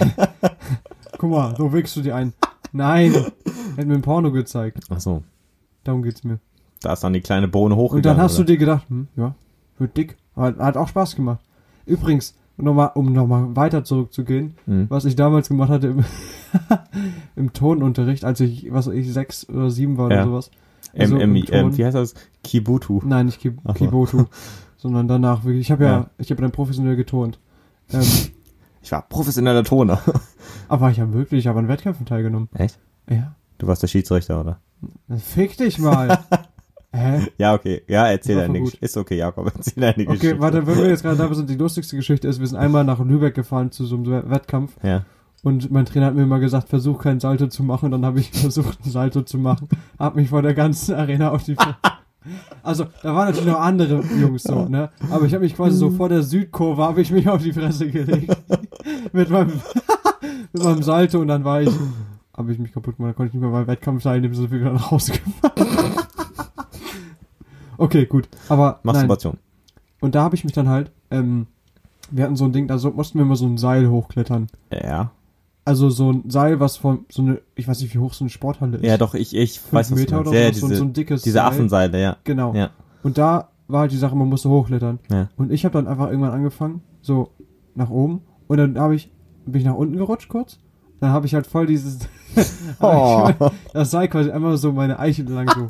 guck mal, so wickst du dir ein. Nein, er hat mir ein Porno gezeigt. Ach so. Darum geht's mir. Da ist dann die kleine Bohne Und hochgegangen. dann hast du oder? dir gedacht, hm, ja, wird dick. Aber hat auch Spaß gemacht. Übrigens, noch mal, um nochmal weiter zurückzugehen, Hm. was ich damals gemacht hatte im, im Tonunterricht, als ich, was ich, sechs oder sieben war Ja. oder sowas. So im Ton. ähm, wie heißt das? Kibutu. Nein, nicht Ki Ach so. Kibotu, sondern danach wirklich. Ich habe ja, Ja. ich habe dann professionell geturnt. Ähm, Ich war professioneller Toner. aber ich habe wirklich, ich habe an Wettkämpfen teilgenommen. Echt? Ja. Du warst der Schiedsrichter, oder? Fick dich mal. Hä? Ja, okay. Ja, erzähl deine. Geschichte. Ist okay, Jakob, erzähl deine Geschichte. Okay, warte, wenn wir jetzt gerade da sind, die lustigste Geschichte ist, wir sind einmal nach Lübeck gefahren zu so einem Wettkampf Ja. und mein Trainer hat mir immer gesagt, versuch kein Salto zu machen. Dann habe ich versucht, ein Salto zu machen. Hab mich vor der ganzen Arena auf die Also, da waren natürlich noch andere Jungs so, ne? Aber ich habe mich quasi so vor der Südkurve, habe ich mich auf die Fresse gelegt. mit, meinem, mit meinem Salto und dann war ich, habe ich mich kaputt gemacht, dann konnte ich nicht mehr beim Wettkampf teilnehmen, so viel wieder nach Hause gefahren. okay, gut. Aber nein. Masturbation. Und da habe ich mich dann halt, ähm, wir hatten so ein Ding, da so, mussten wir immer so ein Seil hochklettern. Ja. Also so ein Seil, was von so eine, ich weiß nicht, wie hoch so eine Sporthalle ist. Ja, doch, ich, ich Fünf weiß, was Meter du oder meinst. Ja, so, diese, so ein dickes diese Seil. Affenseile, ja. Genau. Ja. Und da war halt die Sache, man musste hochklettern. Ja. Und ich habe dann einfach irgendwann angefangen, so nach oben. Und dann habe ich, bin ich nach unten gerutscht kurz. Dann habe ich halt voll dieses, Oh. das Seil quasi einmal so meine Eichel lang so.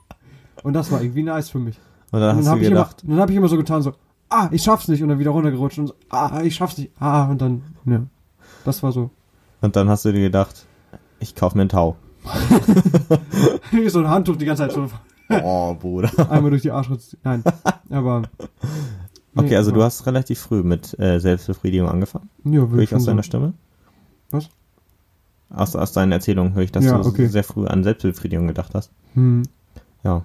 Und das war irgendwie nice für mich. Und dann Und dann habe ich, immer, dann hab ich immer so getan, so, ah, ich schaff's nicht. Und dann wieder runtergerutscht und so, ah, ich schaff's nicht. Ah, und dann, ja. Das war so. Und dann hast du dir gedacht, ich kauf mir einen Tau. so ein Handtuch die ganze Zeit so Oh, Bruder. einmal durch die Arschritze. Nein. Aber. Okay, also du aber- hast relativ früh mit äh, Selbstbefriedigung angefangen. Ja, Höre würde ich aus schon deiner. Stimme? Was? Aus, aus deinen Erzählungen höre ich, dass Ja, du okay. sehr früh an Selbstbefriedigung gedacht hast. Hm. Ja.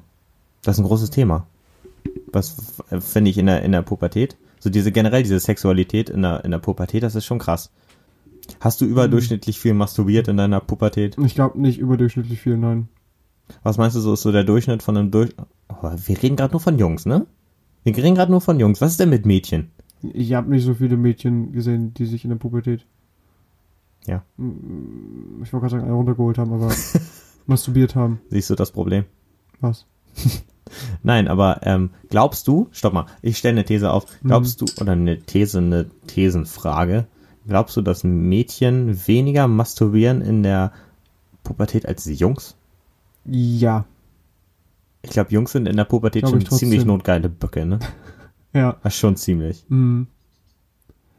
Das ist ein großes Thema. Was f- finde ich in der, in der Pubertät? So diese generell diese Sexualität in der, in der Pubertät, das ist schon krass. Hast du überdurchschnittlich viel masturbiert in deiner Pubertät? Ich glaube nicht überdurchschnittlich viel, nein. Was meinst du, so ist so der Durchschnitt von einem Durch... Oh, wir reden gerade nur von Jungs, ne? Wir reden gerade nur von Jungs. Was ist denn mit Mädchen? Ich habe nicht so viele Mädchen gesehen, die sich in der Pubertät. Ja. Ich wollte gerade sagen, einen runtergeholt haben, aber masturbiert haben. Siehst du das Problem? Was? Nein, aber ähm, glaubst du, stopp mal, ich stelle eine These auf, glaubst du, oder eine These, eine Thesenfrage, glaubst du, dass Mädchen weniger masturbieren in der Pubertät als Jungs? Ja. Ich glaube, Jungs sind in der Pubertät Glaub schon ziemlich notgeile Böcke, ne? Ja. Das ist schon ziemlich. Mhm.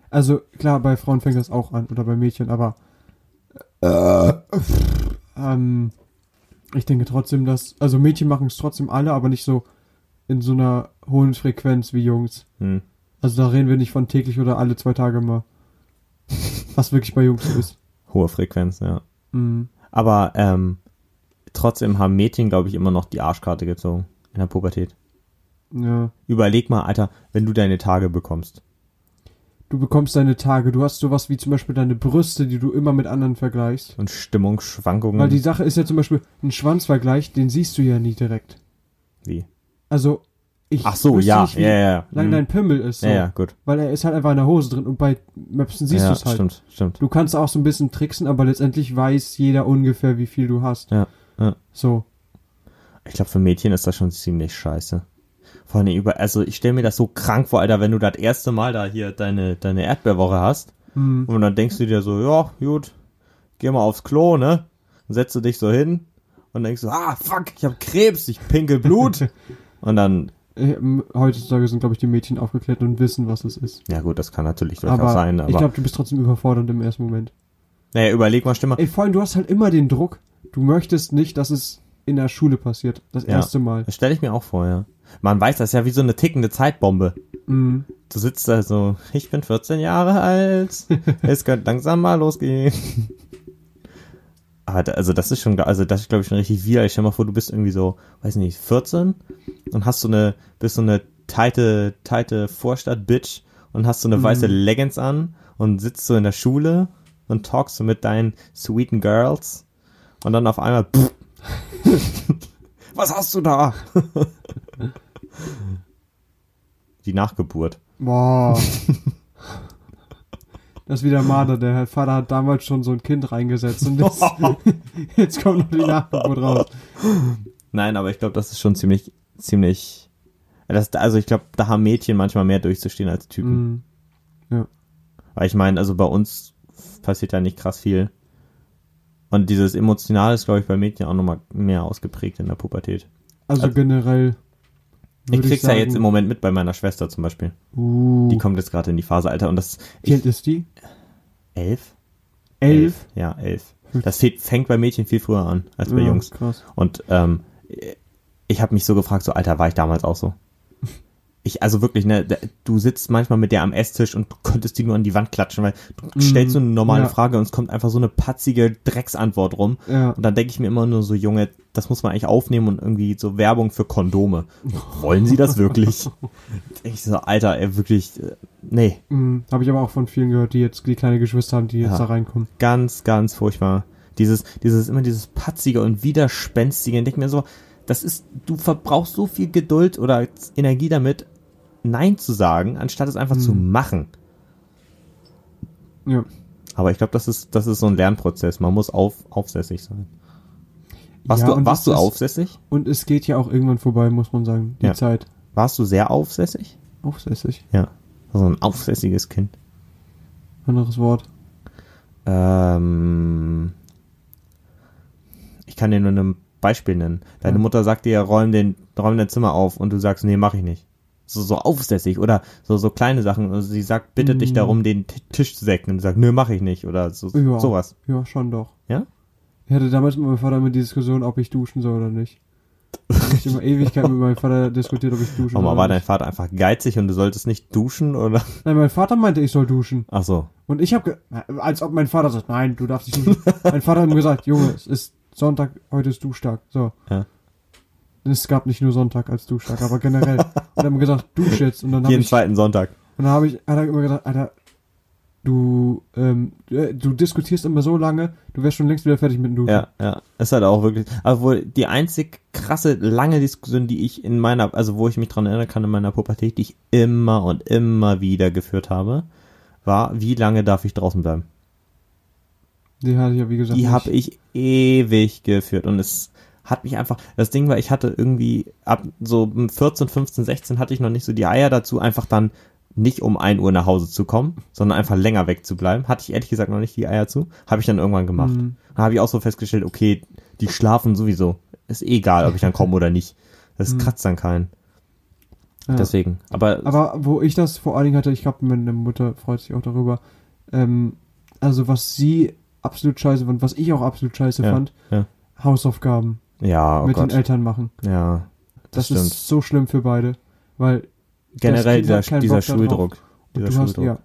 Also klar, bei Frauen fängt das auch an oder bei Mädchen, aber ähm, ich denke trotzdem, dass also Mädchen machen es trotzdem alle, aber nicht so in so einer hohen Frequenz wie Jungs. Hm. Also da reden wir nicht von täglich oder alle zwei Tage mal. Was wirklich bei Jungs so ist. Hohe Frequenz, ja. Mhm. Aber ähm, trotzdem haben Mädchen, glaube ich, immer noch die Arschkarte gezogen in der Pubertät. Ja. Überleg mal, Alter, wenn du deine Tage bekommst. Du bekommst deine Tage, du hast sowas wie zum Beispiel deine Brüste, die du immer mit anderen vergleichst. Und Stimmungsschwankungen. Weil die Sache ist ja zum Beispiel, ein Schwanzvergleich, den siehst du ja nie direkt. Wie? Also, ich Ach so, ja, nicht, wie ja, ja, lang Hm. dein Pimmel ist. So. Ja, ja, gut. Weil er ist halt einfach in der Hose drin und bei Möpsen siehst ja, du es halt. Stimmt, stimmt. Du kannst auch so ein bisschen tricksen, aber letztendlich weiß jeder ungefähr, wie viel du hast. Ja, ja. So. Ich glaube, für Mädchen ist das schon ziemlich scheiße. Vor allem über, also ich stelle mir das so krank vor, Alter, wenn du das erste Mal da hier deine, deine Erdbeerwoche hast Hm. und dann denkst du dir so, ja, gut, geh mal aufs Klo, ne? Dann setzt du dich so hin und denkst so, ah, fuck, ich hab Krebs, ich pinkel Blut. und dann, Heutzutage sind, glaube ich, die Mädchen aufgeklärt und wissen, was es ist. ja gut, das kann natürlich durchaus Aber, sein, aber, ich glaube, du bist trotzdem überfordert im ersten Moment. naja, überleg mal, stimm mal, Ey, vor allem, du hast halt immer den Druck. Du möchtest nicht, dass es in der Schule passiert. Das Ja. erste Mal. das stelle ich mir auch vor, ja. Man weiß, das ist ja wie so eine tickende Zeitbombe. Mhm. Du sitzt da so, ich bin 14 Jahre alt, es könnte langsam mal losgehen. Also das ist schon, also das ist glaube ich schon richtig widerlich. Stell dir mal vor, du bist irgendwie so, weiß nicht, 14 und hast so eine, bist so eine teite, teite Vorstadt-Bitch und hast so eine weiße Leggings an und sitzt so in der Schule und talkst so mit deinen sweeten Girls und dann auf einmal, pff, was hast du da? Die Nachgeburt. Boah. Das ist wieder Marder, der Vater hat damals schon so ein Kind reingesetzt und jetzt, jetzt kommt noch die Nachgeburt raus. Nein, aber ich glaube, das ist schon ziemlich, ziemlich. Das, also ich glaube, da haben Mädchen manchmal mehr durchzustehen als Typen. Mhm. Weil ich meine, also bei uns passiert ja nicht krass viel. Und dieses Emotionale ist, glaube ich, bei Mädchen auch nochmal mehr ausgeprägt in der Pubertät. Also Also- generell. Ich krieg's ja sagen, jetzt im Moment mit bei meiner Schwester zum Beispiel. Uh, Die kommt jetzt gerade in die Phase, Alter, und das. wie alt ist die? elf? Elf? Ja, elf. Das fängt- fängt bei Mädchen viel früher an als bei Ja, Jungs. Krass. Und ähm, ich habe mich so gefragt, so Alter, war ich damals auch so? Ich, also wirklich, ne, du sitzt manchmal mit der am Esstisch und könntest die nur an die Wand klatschen, weil du stellst so eine normale ja. Frage und es kommt einfach so eine patzige Drecksantwort rum. Ja. Und dann denke ich mir immer nur so, Junge, das muss man eigentlich aufnehmen und irgendwie so Werbung für Kondome. Wollen Sie das wirklich? ich so, Alter, ey, wirklich, äh, nee, Mhm. Habe ich aber auch von vielen gehört, die jetzt die kleine Geschwister haben, die jetzt Ja. da reinkommen. ganz, ganz furchtbar. Dieses, dieses, immer dieses patzige und widerspenstige. Ich denke mir so, das ist, du verbrauchst so viel Geduld oder Energie damit, Nein zu sagen, anstatt es einfach zu machen. Ja. Aber ich glaube, das ist, das ist so ein Lernprozess. Man muss auf, aufsässig sein. Warst Ja, du, und warst du aufsässig? Und es geht ja auch irgendwann vorbei, muss man sagen. Die Ja. Zeit. Warst du sehr aufsässig? Aufsässig. Ja. So ein aufsässiges Kind. Anderes Wort. Ähm, ich kann dir nur ein Beispiel nennen. Deine Ja. Mutter sagt dir, räum den, räum dein Zimmer auf und du sagst, nee, mach ich nicht. So, so aufsässig oder so, so kleine Sachen. Also sie sagt, bittet dich Mm. darum, den Tisch zu decken und du sagst, nö, mach ich nicht oder so, Ja. sowas. Ja, schon doch. Ja? Ich hatte damals mit meinem Vater immer die Diskussion, ob ich duschen soll oder nicht. Ich immer Ewigkeit mit meinem Vater diskutiert, ob ich duschen oder war dein. Vater einfach geizig und du solltest nicht duschen oder? Nein, mein Vater meinte, ich soll duschen. Ach so. Und ich habe, als ob mein Vater sagt, nein, du darfst nicht duschen. mein Vater hat mir gesagt, Junge, es ist Sonntag, heute ist Duschtag. So. Ja. Es gab nicht nur Sonntag als Duschtag, aber generell. Und hat mir gesagt, dusch jetzt. Und dann habe Jeden ich, zweiten Sonntag. und dann habe ich, hat er immer gesagt, Alter, du, ähm, äh, du diskutierst immer so lange, du wärst schon längst wieder fertig mit dem Duschen. Ja, ja. Ist halt auch wirklich. Aber wohl die einzig krasse, lange Diskussion, die ich in meiner, also wo ich mich dran erinnern kann in meiner Pubertät, die ich immer und immer wieder geführt habe, war, wie lange darf ich draußen bleiben? Die hatte ich ja, wie gesagt, Die habe ich ewig geführt und es hat mich einfach, das Ding war, ich hatte irgendwie ab so 14, 15, 16 hatte ich noch nicht so die Eier dazu, einfach dann nicht um 1 Uhr nach Hause zu kommen, sondern einfach länger wegzubleiben. Hatte ich ehrlich gesagt noch nicht die Eier zu. Habe ich dann irgendwann gemacht. Mhm. Dann habe ich auch so festgestellt, okay, die schlafen sowieso. Ist egal, ob ich dann komme oder nicht. Das Mhm. kratzt dann keinen. Ja. Deswegen. Aber, Aber wo ich das vor allen Dingen hatte, ich glaube, meine Mutter freut sich auch darüber. Ähm, also was sie absolut scheiße fand, was ich auch absolut scheiße Ja, fand, ja. Hausaufgaben ja, oh mit Gott. den Eltern machen. Ja, Das, das, ist so schlimm für beide, weil Generell dieser, dieser. Schuldruck. Dieser du hast, Schuldruck. ja.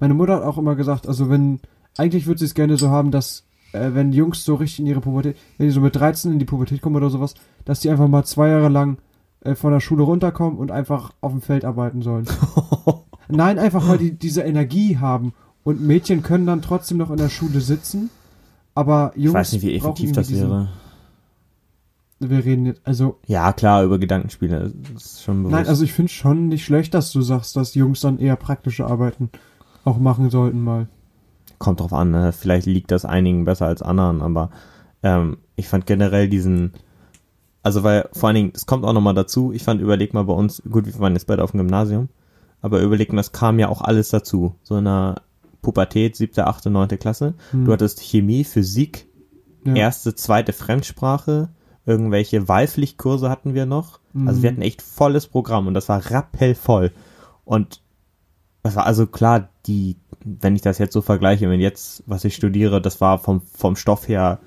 Meine Mutter hat auch immer gesagt, also wenn, eigentlich würde sie es gerne so haben, dass, äh, wenn Jungs so richtig in ihre Pubertät, wenn die so mit 13 in die Pubertät kommen oder sowas, dass die einfach mal zwei Jahre lang äh, von der Schule runterkommen und einfach auf dem Feld arbeiten sollen. Nein, einfach weil die diese Energie haben. Und Mädchen können dann trotzdem noch in der Schule sitzen, aber Jungs ich weiß nicht, wie effektiv das wäre. Wir reden jetzt, also, Ja, klar, über Gedankenspiele. Das ist schon bewusst. nein, also ich finde schon nicht schlecht, dass du sagst, dass Jungs dann eher praktische Arbeiten auch machen sollten mal. kommt drauf an, ne? vielleicht liegt das einigen besser als anderen, aber ähm, ich fand generell diesen, also weil vor allen Dingen, es kommt auch nochmal dazu, ich fand, überleg mal bei uns, gut, wir waren jetzt beide auf dem Gymnasium, aber überleg mal, das kam ja auch alles dazu, so in der Pubertät, siebte, achte, neunte Klasse, Hm. du hattest Chemie, Physik, Ja. erste, zweite Fremdsprache, irgendwelche Wahlpflichtkurse hatten wir noch, also wir Mhm. hatten echt volles Programm und das war rappelvoll und das war also klar, die, wenn ich das jetzt so vergleiche, wenn jetzt, was ich studiere, das war vom, vom Stoff her,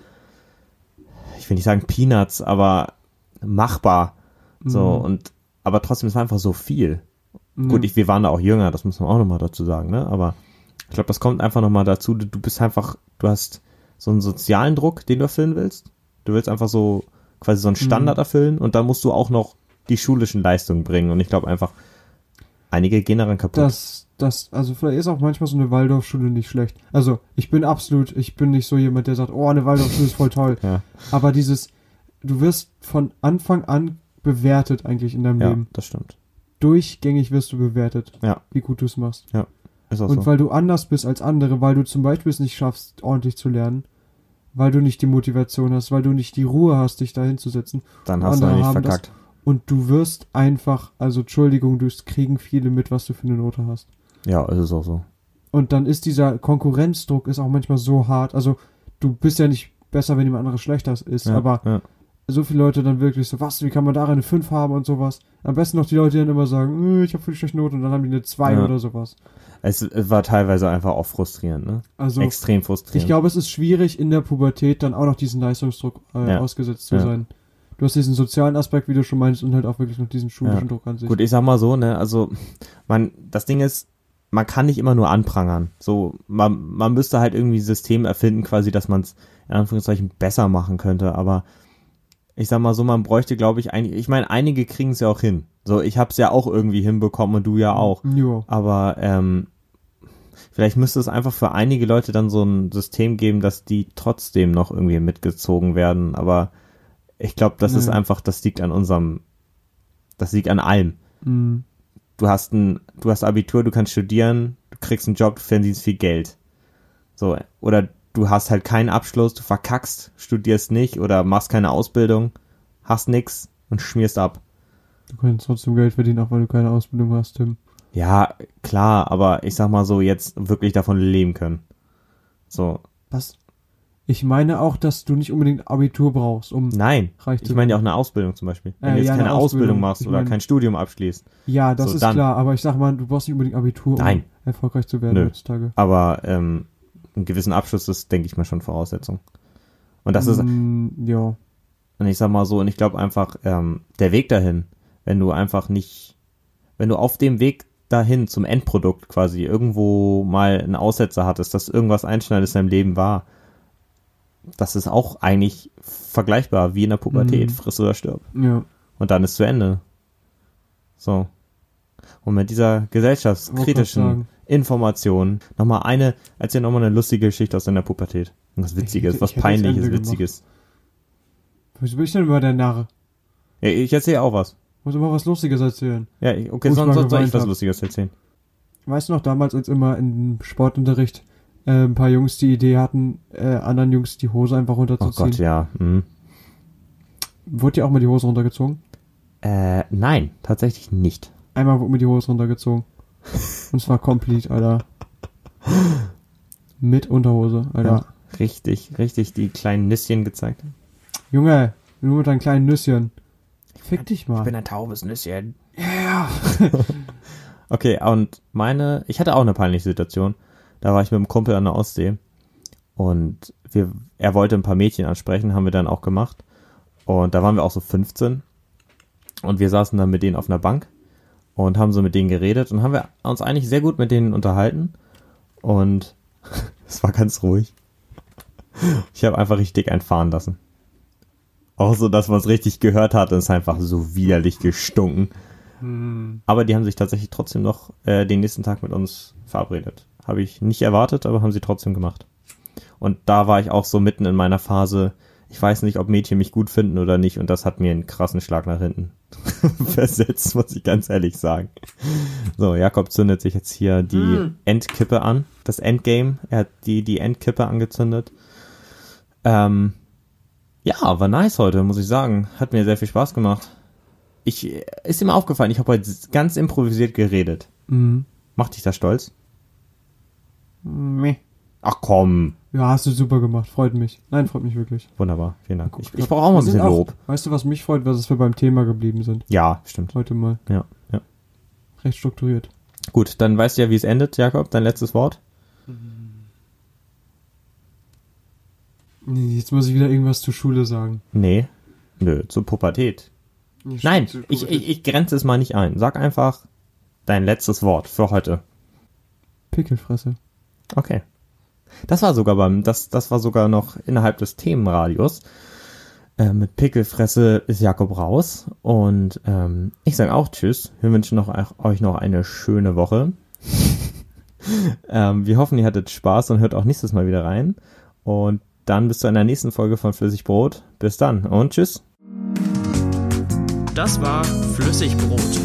ich will nicht sagen Peanuts, aber machbar. So, Mhm. und, aber trotzdem, es war einfach so viel. Ja. Gut, ich, wir waren da auch jünger, das muss man auch nochmal dazu sagen, ne, aber ich glaube, das kommt einfach nochmal dazu, du, du bist einfach, du hast so einen sozialen Druck, den du erfüllen willst. Du willst einfach so, quasi so einen Standard erfüllen und dann musst du auch noch die schulischen Leistungen bringen und ich glaube einfach, einige gehen daran kaputt. das, das, also vielleicht ist auch manchmal so eine Waldorfschule nicht schlecht. Also ich bin absolut, ich bin nicht so jemand, der sagt, oh, eine Waldorfschule ist voll toll. ja. Aber dieses, du wirst von Anfang an bewertet eigentlich in deinem Ja, Leben. das stimmt. Durchgängig wirst du bewertet, Ja. wie gut du es machst. Ist auch Und so. weil du anders bist als andere, weil du zum Beispiel es nicht schaffst, ordentlich zu lernen, weil du nicht die Motivation hast, weil du nicht die Ruhe hast, dich da hinzusetzen. Dann hast du eigentlich haben das- verkackt. Und du wirst einfach, also Entschuldigung, du kriegen viele mit, was du für eine Note hast. Ja, ist es auch so. Und dann ist dieser Konkurrenzdruck ist auch manchmal so hart. Also du bist ja nicht besser, wenn jemand anderes schlechter ist, Ja, aber ja. So viele Leute dann wirklich so, was, wie kann man da eine 5 haben und sowas. Am besten noch die Leute, die dann immer sagen, äh, ich habe die schlechte Note und dann haben die eine 2 Ja. oder sowas. Es, war teilweise einfach auch frustrierend, ne? Also Extrem ich frustrierend. glaube, es ist schwierig in der Pubertät dann auch noch diesen Leistungsdruck äh, Ja. ausgesetzt zu Ja. sein. Du hast diesen sozialen Aspekt, wie du schon meinst, und halt auch wirklich noch diesen schulischen. Druck an sich. Gut, ich sag mal so, ne, also man, das Ding ist, man kann nicht immer nur anprangern. So, man, man müsste halt irgendwie ein System erfinden, quasi, dass man es in Anführungszeichen besser machen könnte, aber ich sag mal so, man bräuchte, glaube ich, eigentlich, ich meine, einige kriegen es ja auch hin. So, ich hab's ja auch irgendwie hinbekommen und du ja auch. Ja. Aber ähm, vielleicht müsste es einfach für einige Leute dann so ein System geben, dass die trotzdem noch irgendwie mitgezogen werden. Aber ich glaube, das ist Nee. einfach, das liegt an unserem, das liegt an allem. Mhm. Du hast ein, du hast Abitur, du kannst studieren, du kriegst einen Job, du verdienst viel Geld. So, oder du hast halt keinen Abschluss, du verkackst, studierst nicht oder machst keine Ausbildung, hast nix und schmierst ab. Du kannst trotzdem Geld verdienen, auch weil du keine Ausbildung hast, Tim. Ja, klar, aber ich sag mal so, jetzt wirklich davon leben können. So, Was? Ich meine auch, dass du nicht unbedingt Abitur brauchst, um nein. reich Ich meine ja auch eine Ausbildung zum Beispiel. Wenn Äh, du jetzt ja, eine keine Ausbildung, Ausbildung. machst Ich oder mein- kein Studium abschließt. Ja, das So, ist dann- klar, aber ich sag mal, du brauchst nicht unbedingt Abitur, um Nein. erfolgreich zu werden Nö. heutzutage. Aber ähm, einen gewissen Abschluss ist, denke ich mal, schon Voraussetzung. Und das ist, Mm, ja. und ich sag mal so, und ich glaube einfach, ähm, der Weg dahin, wenn du einfach nicht, wenn du auf dem Weg dahin zum Endprodukt quasi irgendwo mal einen Aussetzer hattest, dass irgendwas Einschneidendes in deinem Leben war, das ist auch eigentlich vergleichbar wie in der Pubertät, Mhm. friss oder stirb. Ja. Und dann ist zu Ende. So. Und mit dieser gesellschaftskritischen. Informationen. Nochmal eine, erzähl nochmal eine lustige Geschichte aus deiner Pubertät. Was Witziges, Ich- was ich hätte Peinliches, Witziges. Wieso bin ich denn immer der Narr? Ja, ich erzähle auch was. Muss immer was Lustiges erzählen. Ja, okay, sonst soll, ich was. Lustiges erzählen. Weißt du noch, damals, als immer im Sportunterricht äh, ein paar Jungs die Idee hatten, äh, anderen Jungs die Hose einfach Oh runterzuziehen. Gott, ja. Mhm. Wurde dir auch mal die Hose runtergezogen? Äh, nein, tatsächlich nicht. Einmal wurde mir die Hose runtergezogen. Und zwar komplett, Alter. Mit Unterhose, Alter. Ja. Richtig, richtig die kleinen Nüsschen gezeigt. Junge, nur mit deinen kleinen Nüsschen. Fick dich mal. ein taubes Nüsschen. Ja. Okay, und meine, ich hatte auch eine peinliche Situation. Da war ich mit einem Kumpel an der Ostsee und wir, er wollte ein paar Mädchen ansprechen, haben wir dann auch gemacht. Und da waren wir auch so 15 und wir saßen dann mit denen auf einer Bank und haben so mit denen geredet und haben wir uns eigentlich sehr gut mit denen unterhalten und es war ganz ruhig. Ich habe einfach richtig einfahren lassen. Auch so, dass man es richtig gehört hat und es hat einfach so widerlich gestunken. Aber die haben sich tatsächlich trotzdem noch äh, den nächsten Tag mit uns verabredet. Habe ich nicht erwartet, aber haben sie trotzdem gemacht. Und da war ich auch so mitten in meiner Phase. Ich weiß nicht, ob Mädchen mich gut finden oder nicht. Und das hat mir einen krassen Schlag nach hinten versetzt, muss ich ganz ehrlich sagen. So, Jakob zündet sich jetzt hier die Endkippe an. Das Endgame. Er hat die, die Endkippe angezündet. Ähm, ja, war nice heute, muss ich sagen. Hat mir sehr viel Spaß gemacht. Ich, ist ihm aufgefallen, ich habe heute ganz improvisiert geredet. Mhm. Macht dich das stolz? Meh. Ach komm. Ja, hast du super gemacht. Freut mich. Nein, freut mich wirklich. Wunderbar, vielen Dank. Ich, ich brauche auch mal ein bisschen auch- Lob. Weißt du, was mich freut, dass wir beim Thema geblieben sind? Ja, stimmt. Heute mal. Ja, ja. Recht strukturiert. Gut, dann weißt du ja, wie es endet, Jakob. Dein letztes Wort? Nee, Jetzt muss ich wieder irgendwas zur Schule sagen. Nee. Nö, zur Pubertät. Nein, ich, ich, ich grenze es mal nicht ein. Sag einfach dein letztes Wort für heute. Pickelfresse. Okay. Das war sogar beim, das, das war sogar noch innerhalb des Themenradios. Äh, mit Pickelfresse ist Jakob raus. Und ähm, ich sage auch Tschüss. Wir wünschen noch, euch noch eine schöne Woche. ähm, wir hoffen, ihr hattet Spaß und hört auch nächstes Mal wieder rein. Und dann bis zu einer nächsten Folge von Flüssigbrot. Bis dann und tschüss. Das war Flüssigbrot